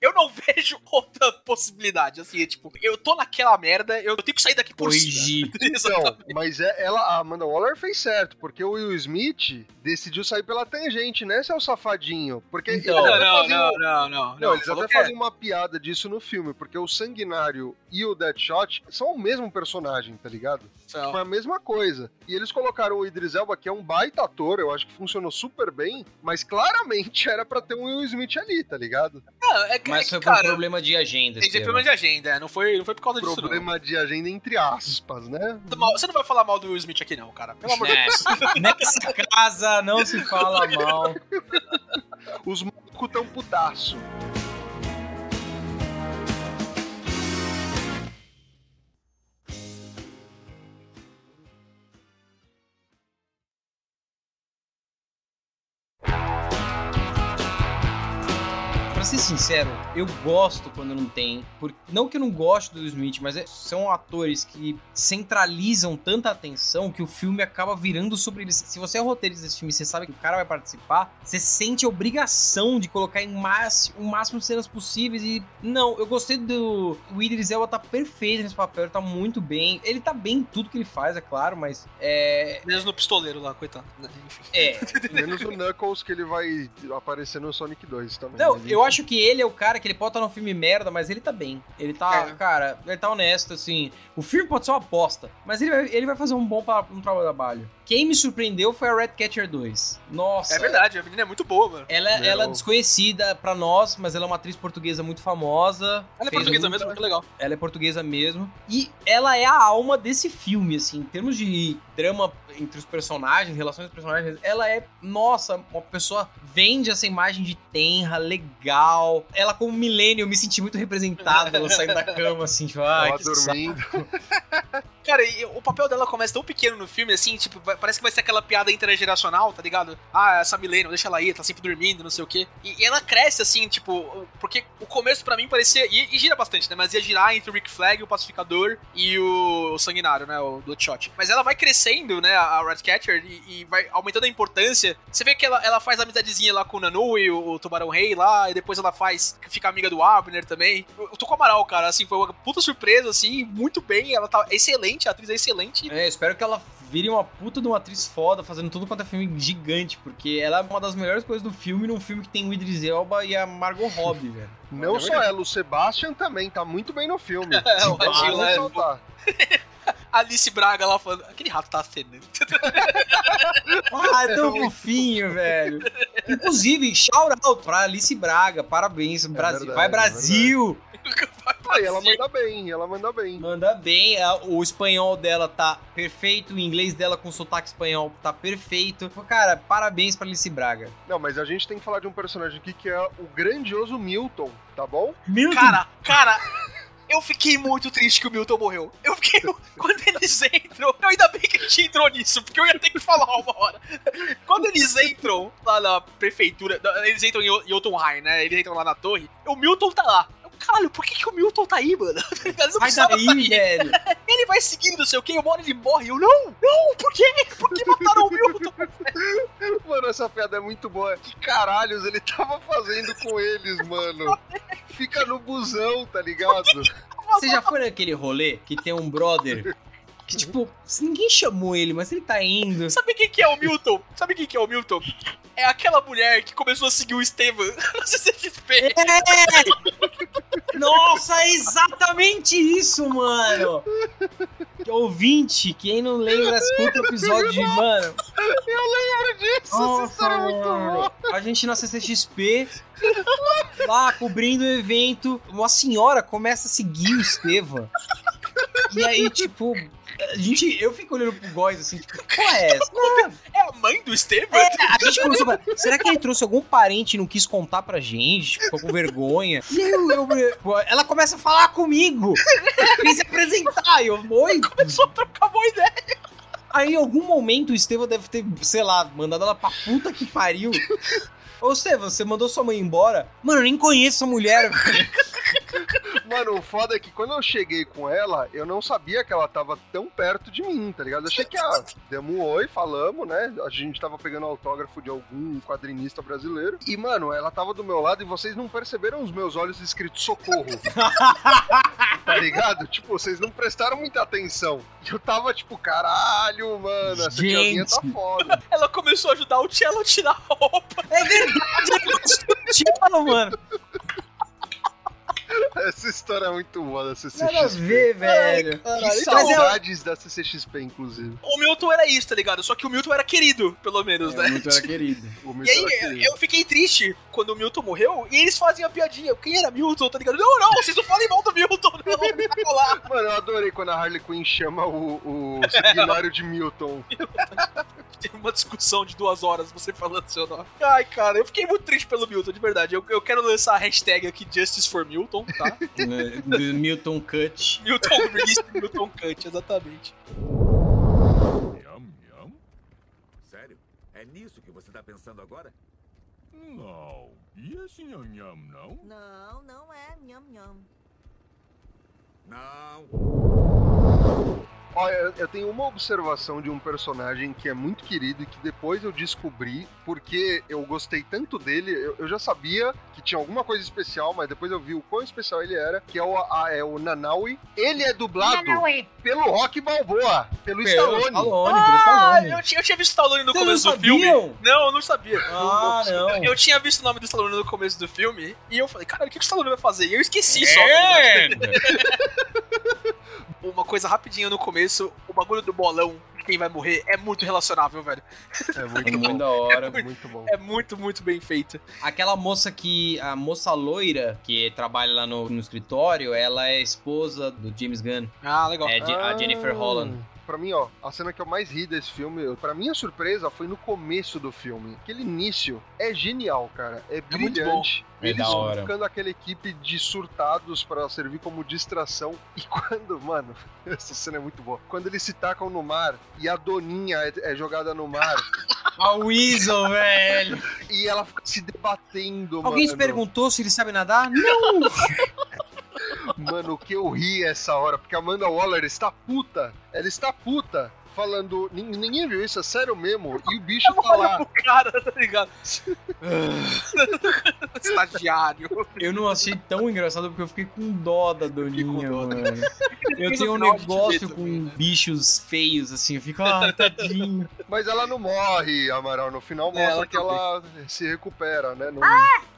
Eu não vejo outra possibilidade, assim, é tipo, eu tô naquela merda, eu tenho que sair daqui por cima. Corrigir. Então, mas é, ela, a Amanda Waller fez certo, porque o Will Smith decidiu sair pela tangente, né, seu safadinho? Porque Então, Não, não, fazem não, um- não, não. Não, eles até que é. fazem uma piada disso no filme, porque o Sanguinário e o Deadshot são o mesmo personagem, tá ligado? São. Foi a mesma coisa. E eles colocaram o Idris Elba, que é um baita ator, eu acho que funcionou super bem, mas claramente era pra ter um Will Smith ali, tá ligado? Não, é, que- é Mas que, foi por cara, problema de agenda. tem Estevam. problema de agenda, não foi, não foi por causa disso, não. Problema de agenda entre aspas, né? Mal- Você não vai falar mal do Will Smith aqui, não, cara. Pelo amor de Deus. Nessa, nessa casa não se fala mal. Os malucos tão putaço. Ser sincero, eu gosto quando não tem. Por... Não que eu não gosto do Smith, mas é- são atores que centralizam tanta atenção que o filme acaba virando sobre eles. Se você é roteirista desse filme e você sabe que o cara vai participar, você sente a obrigação de colocar em máximo, o máximo de cenas possíveis. E não, eu gostei do. O Idris Elba tá perfeito nesse papel, ele tá muito bem. Ele tá bem em tudo que ele faz, é claro, mas é. Menos no pistoleiro lá, coitado. Enfim. É, Menos o Knuckles que ele vai aparecer no Sonic 2 também. Não, mas eu acho que ele é o cara que ele pode estar num filme merda, mas ele tá bem. Ele tá, É. cara, ele tá honesto, assim. O filme pode ser uma aposta, mas ele vai, ele vai fazer um bom pa- um trabalho. Quem me surpreendeu foi a Red Catcher 2. Nossa. É verdade, a menina é muito boa, mano. Ela, ela é desconhecida pra nós, mas ela é uma atriz portuguesa muito famosa. Ela é portuguesa muita- mesmo, muito legal. Ela é portuguesa mesmo. E ela é a alma desse filme, assim, em termos de drama entre os personagens, relações dos personagens. Ela é, nossa, uma pessoa vende essa imagem de tenra, legal. Ela, como milênio, eu me senti muito representada. Ela saindo da cama, assim, tipo, ai, Tava que saco. dormindo. Cara, e o papel dela começa tão pequeno no filme, assim, tipo, vai- parece que vai ser aquela piada intergeracional, tá ligado? Ah, essa Millennium, deixa ela aí, tá sempre dormindo, não sei o quê. E, e ela cresce, assim, tipo, porque o começo pra mim parecia. E, e gira bastante, né? Mas ia girar entre o Rick Flag, o Pacificador e o, Sanguinário, né? O Bloodshot. Mas ela vai crescendo, né? A Ratcatcher, e, e vai aumentando a importância. Você vê que ela, ela faz amizadezinha lá com o Nanu e o, o Tubarão Rei lá, e depois ela faz. fica amiga do Abner também. Eu, eu tô com a Amaral, cara, assim, foi uma puta surpresa, assim, muito bem. Ela tá excelente, a atriz é excelente. É, espero que ela vire uma puta de uma atriz foda, fazendo tudo quanto é filme gigante, porque ela é uma das melhores coisas do filme, num filme que tem o Idris Elba e a Margot Robbie, velho. Não É só ela, o Sebastian também tá muito bem no filme. É, o Vale Ratinho lá é ressaltar. Alice Braga lá falando. Aquele rato tá acenando. Ah, é tão fofinho, velho. Inclusive, shout out pra Alice Braga, parabéns, Brasil. verdade, Vai é Aí ela manda bem, ela manda bem. Manda bem, o espanhol dela tá perfeito, o inglês dela com sotaque espanhol tá perfeito. Cara, parabéns pra Alice Braga. Não, mas a gente tem que falar de um personagem aqui que é o grandioso Milton, tá bom? Milton, Cara, cara, eu fiquei muito triste que o Milton morreu. Eu fiquei. Quando eles entram. Ainda bem que a gente entrou nisso, porque eu ia ter que falar uma hora. Quando eles entram lá na prefeitura. Eles entram em Jotunheim, né? Eles entram lá na torre. O Milton tá lá. Caralho, por que, que o Milton tá aí, mano? Tá ligado? Ele não sai tá daí, aí. velho. Ele vai seguindo, não sei o que, uma hora ele morre. Eu, não, não, por quê? Por que mataram o Milton? Mano, essa piada é muito boa. Que caralhos ele tava fazendo com eles, mano? Fica no busão, tá ligado? Você já foi naquele rolê que tem um brother que, tipo, ninguém chamou ele, mas ele tá indo. Sabe quem que é o Milton? Sabe quem que é o Milton? É aquela mulher que começou a seguir o Estevam na CCXP. É! Nossa, é exatamente isso, mano! Ouvinte, quem não lembra, escuta o episódio de, mano. Disso, essa história é muito boa. A gente na CCXP, lá cobrindo o evento, uma senhora começa a seguir o Estevam. E aí, tipo, a gente, eu fico olhando pro Góis assim, tipo, qual é essa? É a mãe do Estevam? É, a gente começou a será que ele trouxe algum parente e não quis contar pra gente? Tipo, ficou com vergonha. E eu, eu- pô, ela começa a falar comigo. Vem se apresentar. E eu, oi. Começou a trocar boa ideia. Aí em algum momento o Estevão deve ter, sei lá, mandado ela pra puta que pariu. Ô, Estevão, você mandou sua mãe embora? Mano, eu nem conheço essa mulher. Mano, o foda é que quando eu cheguei com ela, eu não sabia que ela tava tão perto de mim, tá ligado? Eu achei que, ah, demos um oi, falamos, né? A gente tava pegando autógrafo de algum quadrinista brasileiro. E, mano, ela tava do meu lado e vocês não perceberam os meus olhos escritos socorro. tá ligado? Tipo, vocês não prestaram muita atenção. E eu tava tipo, caralho, mano, essa Gente. tiazinha tá foda. Ela começou a ajudar o Cello a tirar a roupa. É verdade, é construtivo, mano. Essa história é muito boa da CCXP. Nada a ver, velho. Que Caralho, Mas é- saudades da CCXP, inclusive. O Milton era isso, tá ligado? Só que o Milton era querido, pelo menos, né? muito era querido. O E Milton aí, era querido. eu fiquei triste quando o Milton morreu e eles faziam a piadinha. Quem era Milton, tá ligado? Não, não, vocês não falem mal do Milton, não, vai colar. Mano, eu adorei quando a Harley Quinn chama o, o de Milton. Teve uma discussão de duas horas você falando seu nome. Ai, cara, eu fiquei muito triste pelo Milton, de verdade. Eu, eu quero lançar a hashtag aqui Justice for Milton, tá? Do Milton Cut. Milton Release, Milton Cut, exatamente. Nham, nham? Sério? É nisso que você tá pensando agora? Não. E esse nham, não? Não, não é nham nham. Não. Olha, eu tenho uma observação de um personagem que é muito querido e que depois eu descobri, porque eu gostei tanto dele, eu, eu já sabia que tinha alguma coisa especial, mas depois eu vi o quão especial ele era, que é o, a- é o Nanaui. Ele é dublado pelo Rock Balboa, pelo Stallone. Stallone, pelo Ah, Stallone. eu, tinha- eu tinha visto o Stallone no Vocês começo do filme. Não, eu não sabia. Ah, eu, não. Eu tinha visto o nome do Stallone no começo do filme e eu falei, cara, o que que o Stallone vai fazer? E eu esqueci só. Uma coisa rapidinha no começo, o bagulho do bolão, quem vai morrer, é muito relacionável, velho. É É muito muito bom. da hora. Muito bom. É muito, muito bem feito. Aquela moça que. A moça loira que trabalha lá no, no escritório, ela é esposa do James Gunn. Ah, legal. É de- a Jennifer Holland. Pra mim, ó, a cena que eu mais ri desse filme, pra minha surpresa, foi no começo do filme. Aquele início é genial, cara. É muito brilhante. É Eles hora. colocando aquela equipe de surtados pra servir como distração. E quando, mano, essa cena é muito boa. Quando eles se tacam no mar e a Doninha é, é jogada no mar A Weasel, velho. e ela fica se debatendo, Alguém se mano. perguntou se ele sabe nadar? Não! Mano, o que eu ri essa hora, porque a Amanda Waller está puta. Ela está puta. Falando. "Nin- Ninguém viu isso, é sério mesmo. E o bicho tá lá. pro cara, tá ligado? Estagiário. Eu não achei tão engraçado porque eu fiquei com dó da Doninha, dó. mano. Eu Mas tenho no um negócio com também, né? bichos feios, assim. Eu fico, ah, tadinho. Mas ela não morre, Amaral. No final É, mostra ela que ela se recupera, né? Não-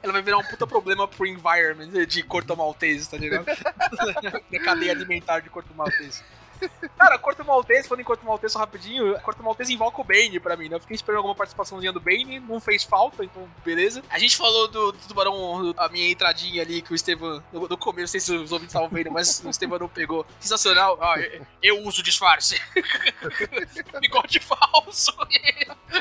Ela vai virar um puta problema pro environment de Corto Maltese, tá ligado? Na cadeia alimentar de Corto Maltese. Cara, Corto Maltese, falando em Corto Maltese só rapidinho, Corto Maltese invoca o Bane pra mim, né? Eu fiquei esperando alguma participaçãozinha do Bane, não fez falta, então beleza. A gente falou do, do Tubarão, a minha entradinha ali que o Estevam, no, no começo, não sei se os ouvintes estavam vendo, mas o Estevam não pegou. Sensacional. Ah, eu, eu uso disfarce. Bigode falso.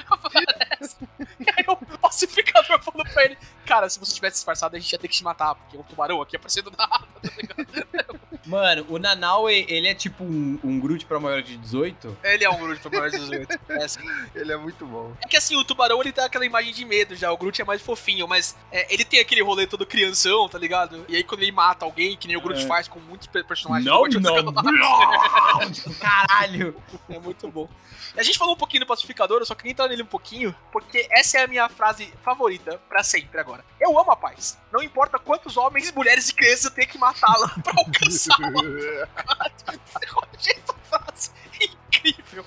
Aparece. E aí o pacificador falou pra ele, cara, se você tivesse disfarçado, a gente ia ter que te matar, porque o tubarão aqui aparecendo nada, tá ligado? Mano, o Nanaue, ele é tipo um, um Groot pra maior de 18. Ele é um Groot pra maior de 18. É, assim. Ele é muito bom. É que assim, o tubarão ele tem aquela imagem de medo já, o Groot é mais fofinho, mas é, ele tem aquele rolê todo crianção, tá ligado? E aí quando ele mata alguém, que nem o Groot É. faz com muitos pe- personagens Não, do não. Galáxia. Caralho. É muito bom. E a gente falou um pouquinho do pacificador, eu só queria entrar nele um pouquinho, porque essa é a minha frase favorita pra sempre agora. Eu amo a paz. Não importa quantos homens, mulheres e crianças eu tenho que matá-la pra alcançá-la. Eu achei essa frase incrível.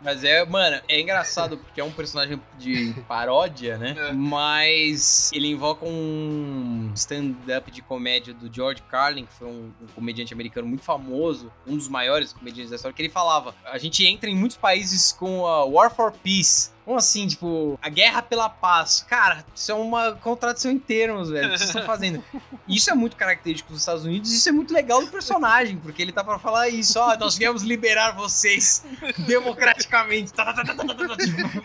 Mas é, mano, é engraçado porque é um personagem de paródia, né? É. Mas ele invoca um stand-up de comédia do George Carlin, que foi um, um comediante americano muito famoso, um dos maiores comediantes da história, que ele falava: a gente entra em muitos países com a War for Peace. Como assim, tipo, a guerra pela paz? Cara, isso é uma contradição em termos, velho. O que vocês estão fazendo? Isso é muito característico dos Estados Unidos, isso é muito legal do personagem, porque ele tá pra falar isso, ó, nós viemos liberar vocês democraticamente. Tá, tá, tá, tá, tá, tá, tá, tipo,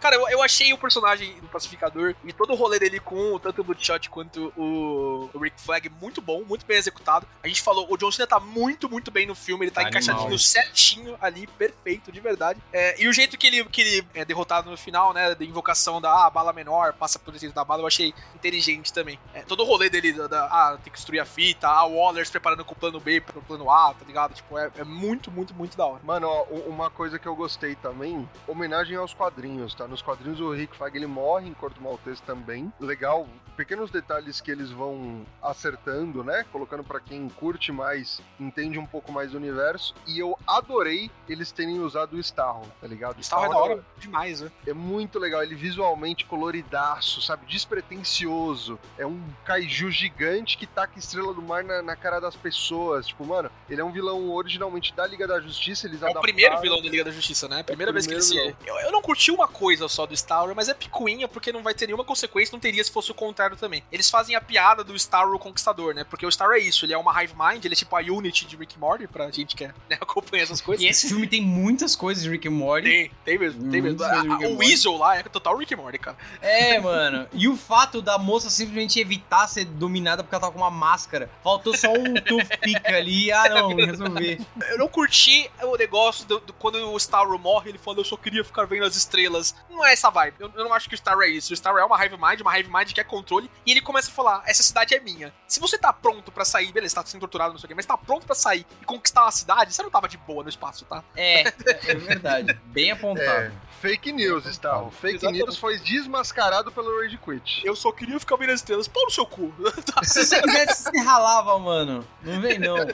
Cara, eu, eu achei o personagem do pacificador e todo o rolê dele com tanto o Bloodshot quanto o, o Rick Flag muito bom, muito bem executado. A gente falou, o John Cena tá muito, muito bem no filme, ele tá Animal. encaixadinho certinho ali, perfeito, de verdade. É, e o jeito que ele, que ele é derrotado no final, né, da invocação da ah, bala menor, passa por dentro da bala, eu achei inteligente também. É, todo o rolê dele, da, da- ah, tem que destruir a fita, ah, o Waller se preparando com o plano B pro plano A, tá ligado? Tipo, é, é muito, muito, muito da hora. Mano, ó, uma coisa que eu gostei também, homenagem aos quadrinhos, tá? Nos quadrinhos o Rick Flag ele morre em Corto Maltese também. Legal, pequenos detalhes que eles vão acertando, né? Colocando pra quem curte mais, entende um pouco mais do universo. E eu adorei eles terem usado o Starro, tá ligado? O Star é da hora demais, né? É muito legal, ele visualmente coloridaço, sabe? Despretensioso. É um kaiju gigante que taca estrela do mar na, na cara das pessoas. Tipo, mano, ele é um vilão originalmente da Liga da Justiça. Eles É o primeiro vilão da Liga da Justiça, né? Primeira É vez que ele se. Eu, eu não curti uma coisa só do Star Wars, mas é picuinha, porque não vai ter nenhuma consequência, não teria se fosse o contrário também. Eles fazem a piada do Star Wars Conquistador, né? Porque o Star Wars é isso, ele é uma Hive Mind, ele é tipo a Unity de Rick Morty, pra gente que né, acompanha essas coisas. E esse filme tem muitas coisas de Rick Morty. Tem, tem mesmo, tem mesmo. A- o. Weasel lá é total Rick Morty, cara. É, mano. E o fato da moça simplesmente evitar ser dominada porque ela tava com uma máscara. Faltou só um toothpick ali. Ah, não, resolver. Eu não curti o negócio do, do- quando o Star Wars morre, ele fala, eu só queria ficar vendo as estrelas. Não é essa vibe. Eu, eu não acho que o Star Wars é isso. O Star Wars é uma Hive Mind, uma Hive Mind que é controle, e ele começa a falar, essa cidade é minha. Se você tá pronto pra sair, beleza, tá sendo torturado, não sei o quê, mas tá pronto pra sair e conquistar uma cidade, você não tava de boa no espaço, tá? É, é verdade. Bem apontado. É, fake news, Starro. Fake Exatamente. news foi desmascarado pelo Rage Quit. Eu só queria ficar vendo as estrelas. Pau no seu cu. Se você quisesse, você ralava, mano. Não vem, não. É,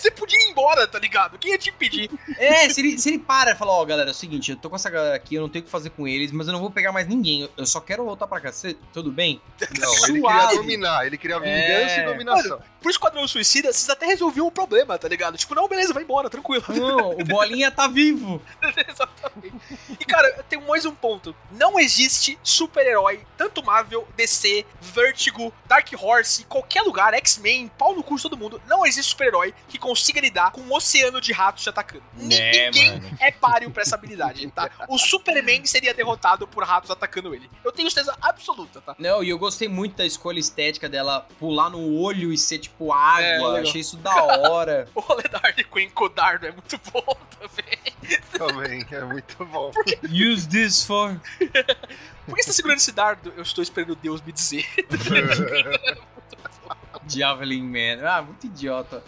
você podia ir embora, tá ligado? Quem ia te impedir? É, se ele, se ele para e fala, ó, galera, é o seguinte, eu tô com essa galera aqui, eu não tenho o que fazer com eles, mas eu não vou pegar mais ninguém. eu- só quero voltar pra cá. Cê, tudo bem? Não, ele queria dominar, ele queria vingança É. e dominação. Pro Esquadrão Suicida, vocês até resolviam o problema, tá ligado? Tipo, não, beleza, vai embora, tranquilo. Não, o Bolinha tá vivo. Exatamente. E, cara, tem mais um ponto. Não existe super-herói, tanto Marvel, DC, Vertigo, Dark Horse, qualquer lugar, X-Men, pau no cu de todo mundo. Não existe super-herói que consiga lidar com um oceano de ratos te atacando. É, Ninguém mano. é páreo pra essa habilidade, tá? O Superman seria derrotado por ratos atacando ele. Eu tenho certeza absoluta, tá? Não, e eu gostei muito da escolha estética dela pular no olho e ser tipo água. É. Achei isso da hora. O rolê da Harley Quinn com o Dardo é muito bom também. Também, é muito bom. Use this for. Por que você tá segurando esse dardo? Eu estou esperando Deus me dizer. Javelin Man. Ah, muito idiota.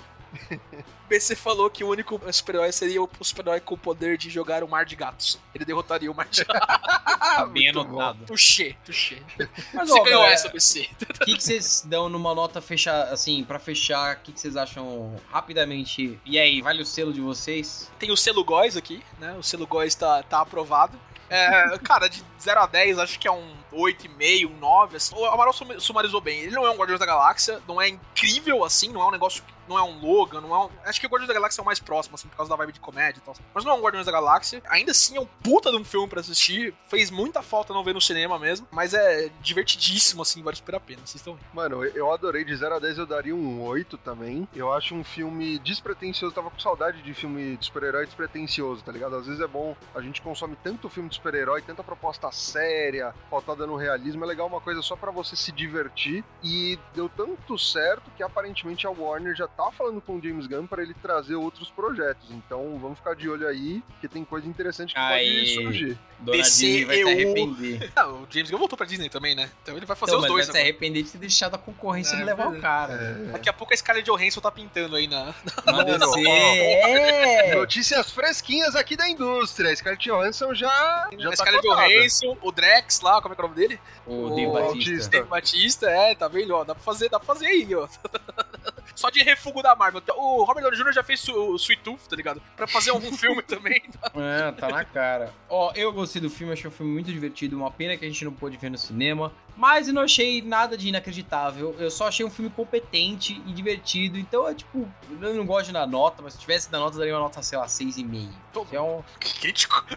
O BC falou que o único super-herói seria o super-herói com o poder de jogar o mar de gatos. Ele derrotaria o mar de gatos. Tá bem anotado. Tuxê, tuxê. Mas, Você ó, ganhou galera, essa, BC. O que que vocês dão numa nota fechar, assim, pra fechar? O que que vocês acham rapidamente? E aí, vale o selo de vocês? Tem o selo Góis aqui, né? O selo Góis tá, tá aprovado. É, cara, de 0 a 10, acho que é um 8,5, um 9. Assim. O Amaral sum- sumarizou bem. Ele não é um Guardiões da Galáxia, não é incrível assim, não é um negócio. Não é um Logan, não é um. Acho que o Guardiões da Galáxia é o mais próximo, assim, por causa da vibe de comédia e tal. Mas não é um Guardiões da Galáxia. Ainda assim, é um puta de um filme pra assistir. Fez muita falta não ver no cinema mesmo. Mas é divertidíssimo, assim, vale super a pena. Vocês estão Mano, eu adorei. De 0 a 10 eu daria um 8 também. Eu acho um filme despretensioso. Tava com saudade de filme de super-herói despretensioso, tá ligado? Às vezes é bom. A gente consome tanto filme de super-herói, tanta proposta séria, pautada no realismo. É legal uma coisa só pra você se divertir. E deu tanto certo que aparentemente a Warner já tá falando com o James Gunn pra ele trazer outros projetos. Então vamos ficar de olho aí, porque tem coisa interessante que Aí. pode surgir. Dona PC, Disney vai se arrepender. Ah, o James Gunn voltou pra Disney também, né? Então ele vai fazer Então, os mas dois vai se arrepender de ter deixado a concorrência É, de levar o verdade. cara. Daqui a pouco a Scarlett Johansson tá pintando aí na. Na Mano, DC. É! Notícias fresquinhas aqui da indústria. Scarlett Johansson já, já a tá Scarlett cotada. Johansson, o Drex lá, como é que é o nome dele? O O Dave Batista. Batista, é, tá vendo? Ó, dá pra fazer, dá pra fazer aí, ó. Só de refugo da Marvel. O Robert Downey Jr. já fez o Sweet Tooth, tá ligado? Pra fazer um filme também. É, tá na cara. Ó, eu gostei do filme, achei um filme muito divertido. Uma pena que a gente não pôde ver no cinema. Mas eu não achei nada de inacreditável. Eu só achei um filme competente e divertido. Então é tipo, eu não gosto de dar nota, mas se tivesse dar nota, eu daria uma nota, sei lá, 6,5. Que é um. Crítico.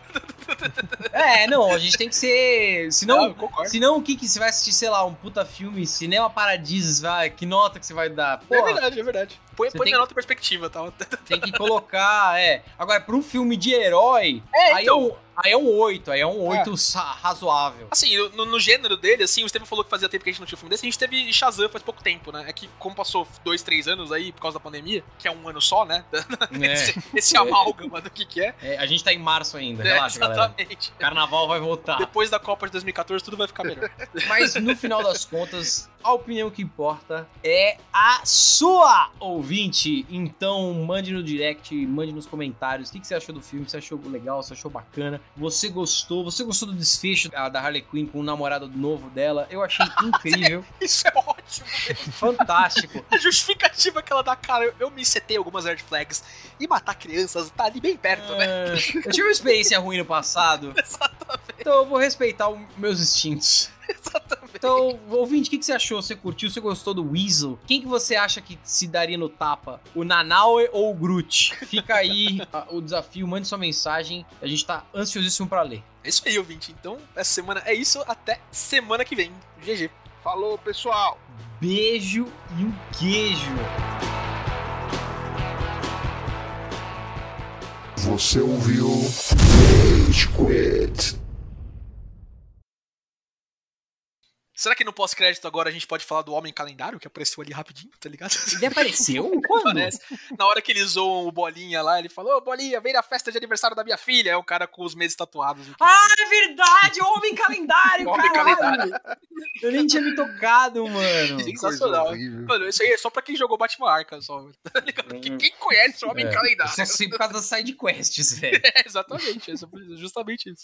É, não, a gente tem que ser. Não, Senão. concordo. Senão, o que que você vai assistir, sei lá, um puta filme, Cinema Paradises, vai, que nota que você vai dar? É verdade, é verdade. Põe, põe nota em perspectiva, tá? tem que colocar, é. Agora, pra um filme de herói, É, aí, é então. um, aí é um 8, aí é um 8 sa- razoável. Assim, no, no gênero dele, assim, o Estevam falou que fazia tempo que a gente não tinha um filme desse. A gente teve Shazam faz pouco tempo, né? É que, como passou dois, três anos aí por causa da pandemia, que é um ano só, né? Esse, esse amálgama do que que é. É, a gente tá em março ainda, É, relaxa, galera. exatamente. Carnaval vai voltar. Depois da Copa de 2014, tudo vai ficar melhor. Mas no final das contas, a opinião que importa é a sua, ouvinte. Então, mande no direct, mande nos comentários o que, que você achou do filme, se achou legal, se achou bacana. Você gostou? Você gostou do desfecho da da Harley Quinn com o namorado novo dela? Eu achei incrível, Isso é ótimo. fantástico. A justificativa que ela dá, cara, eu, eu me setei algumas red flags. E matar crianças tá ali bem perto, né? É, eu tive uma experiência ruim no passado, Exatamente. então eu vou respeitar os meus instintos. Exatamente. Então, ouvinte, o que, que você achou? Você curtiu? Você gostou do Weasel? Quem que você acha que se daria no tapa? O Nanaue ou o Groot? Fica aí o desafio, mande sua mensagem. A gente tá ansiosíssimo pra ler. É isso aí, ouvinte. Então, essa semana é isso. Até semana que vem. GG. Falou, pessoal! Beijo e um queijo. Você ouviu Rage Quit. Será que no pós-crédito agora a gente pode falar do Homem Calendário, que apareceu ali rapidinho, tá ligado? Ele apareceu? Quando? Parece. Na hora que eles zoam o Bolinha lá, ele falou, ô Bolinha, vem na festa de aniversário da minha filha. É o cara com os meses tatuados. aqui. Ah, é verdade! Homem calendário, Homem caralho! Calendário. Eu nem tinha me tocado, mano. Sensacional. Mano, isso aí é só pra quem jogou Batman Arkham, só. Tá ligado? Porque Quem conhece o Homem É, Calendário? Eu só sei por causa das sidequests, velho. É, exatamente, é justamente isso.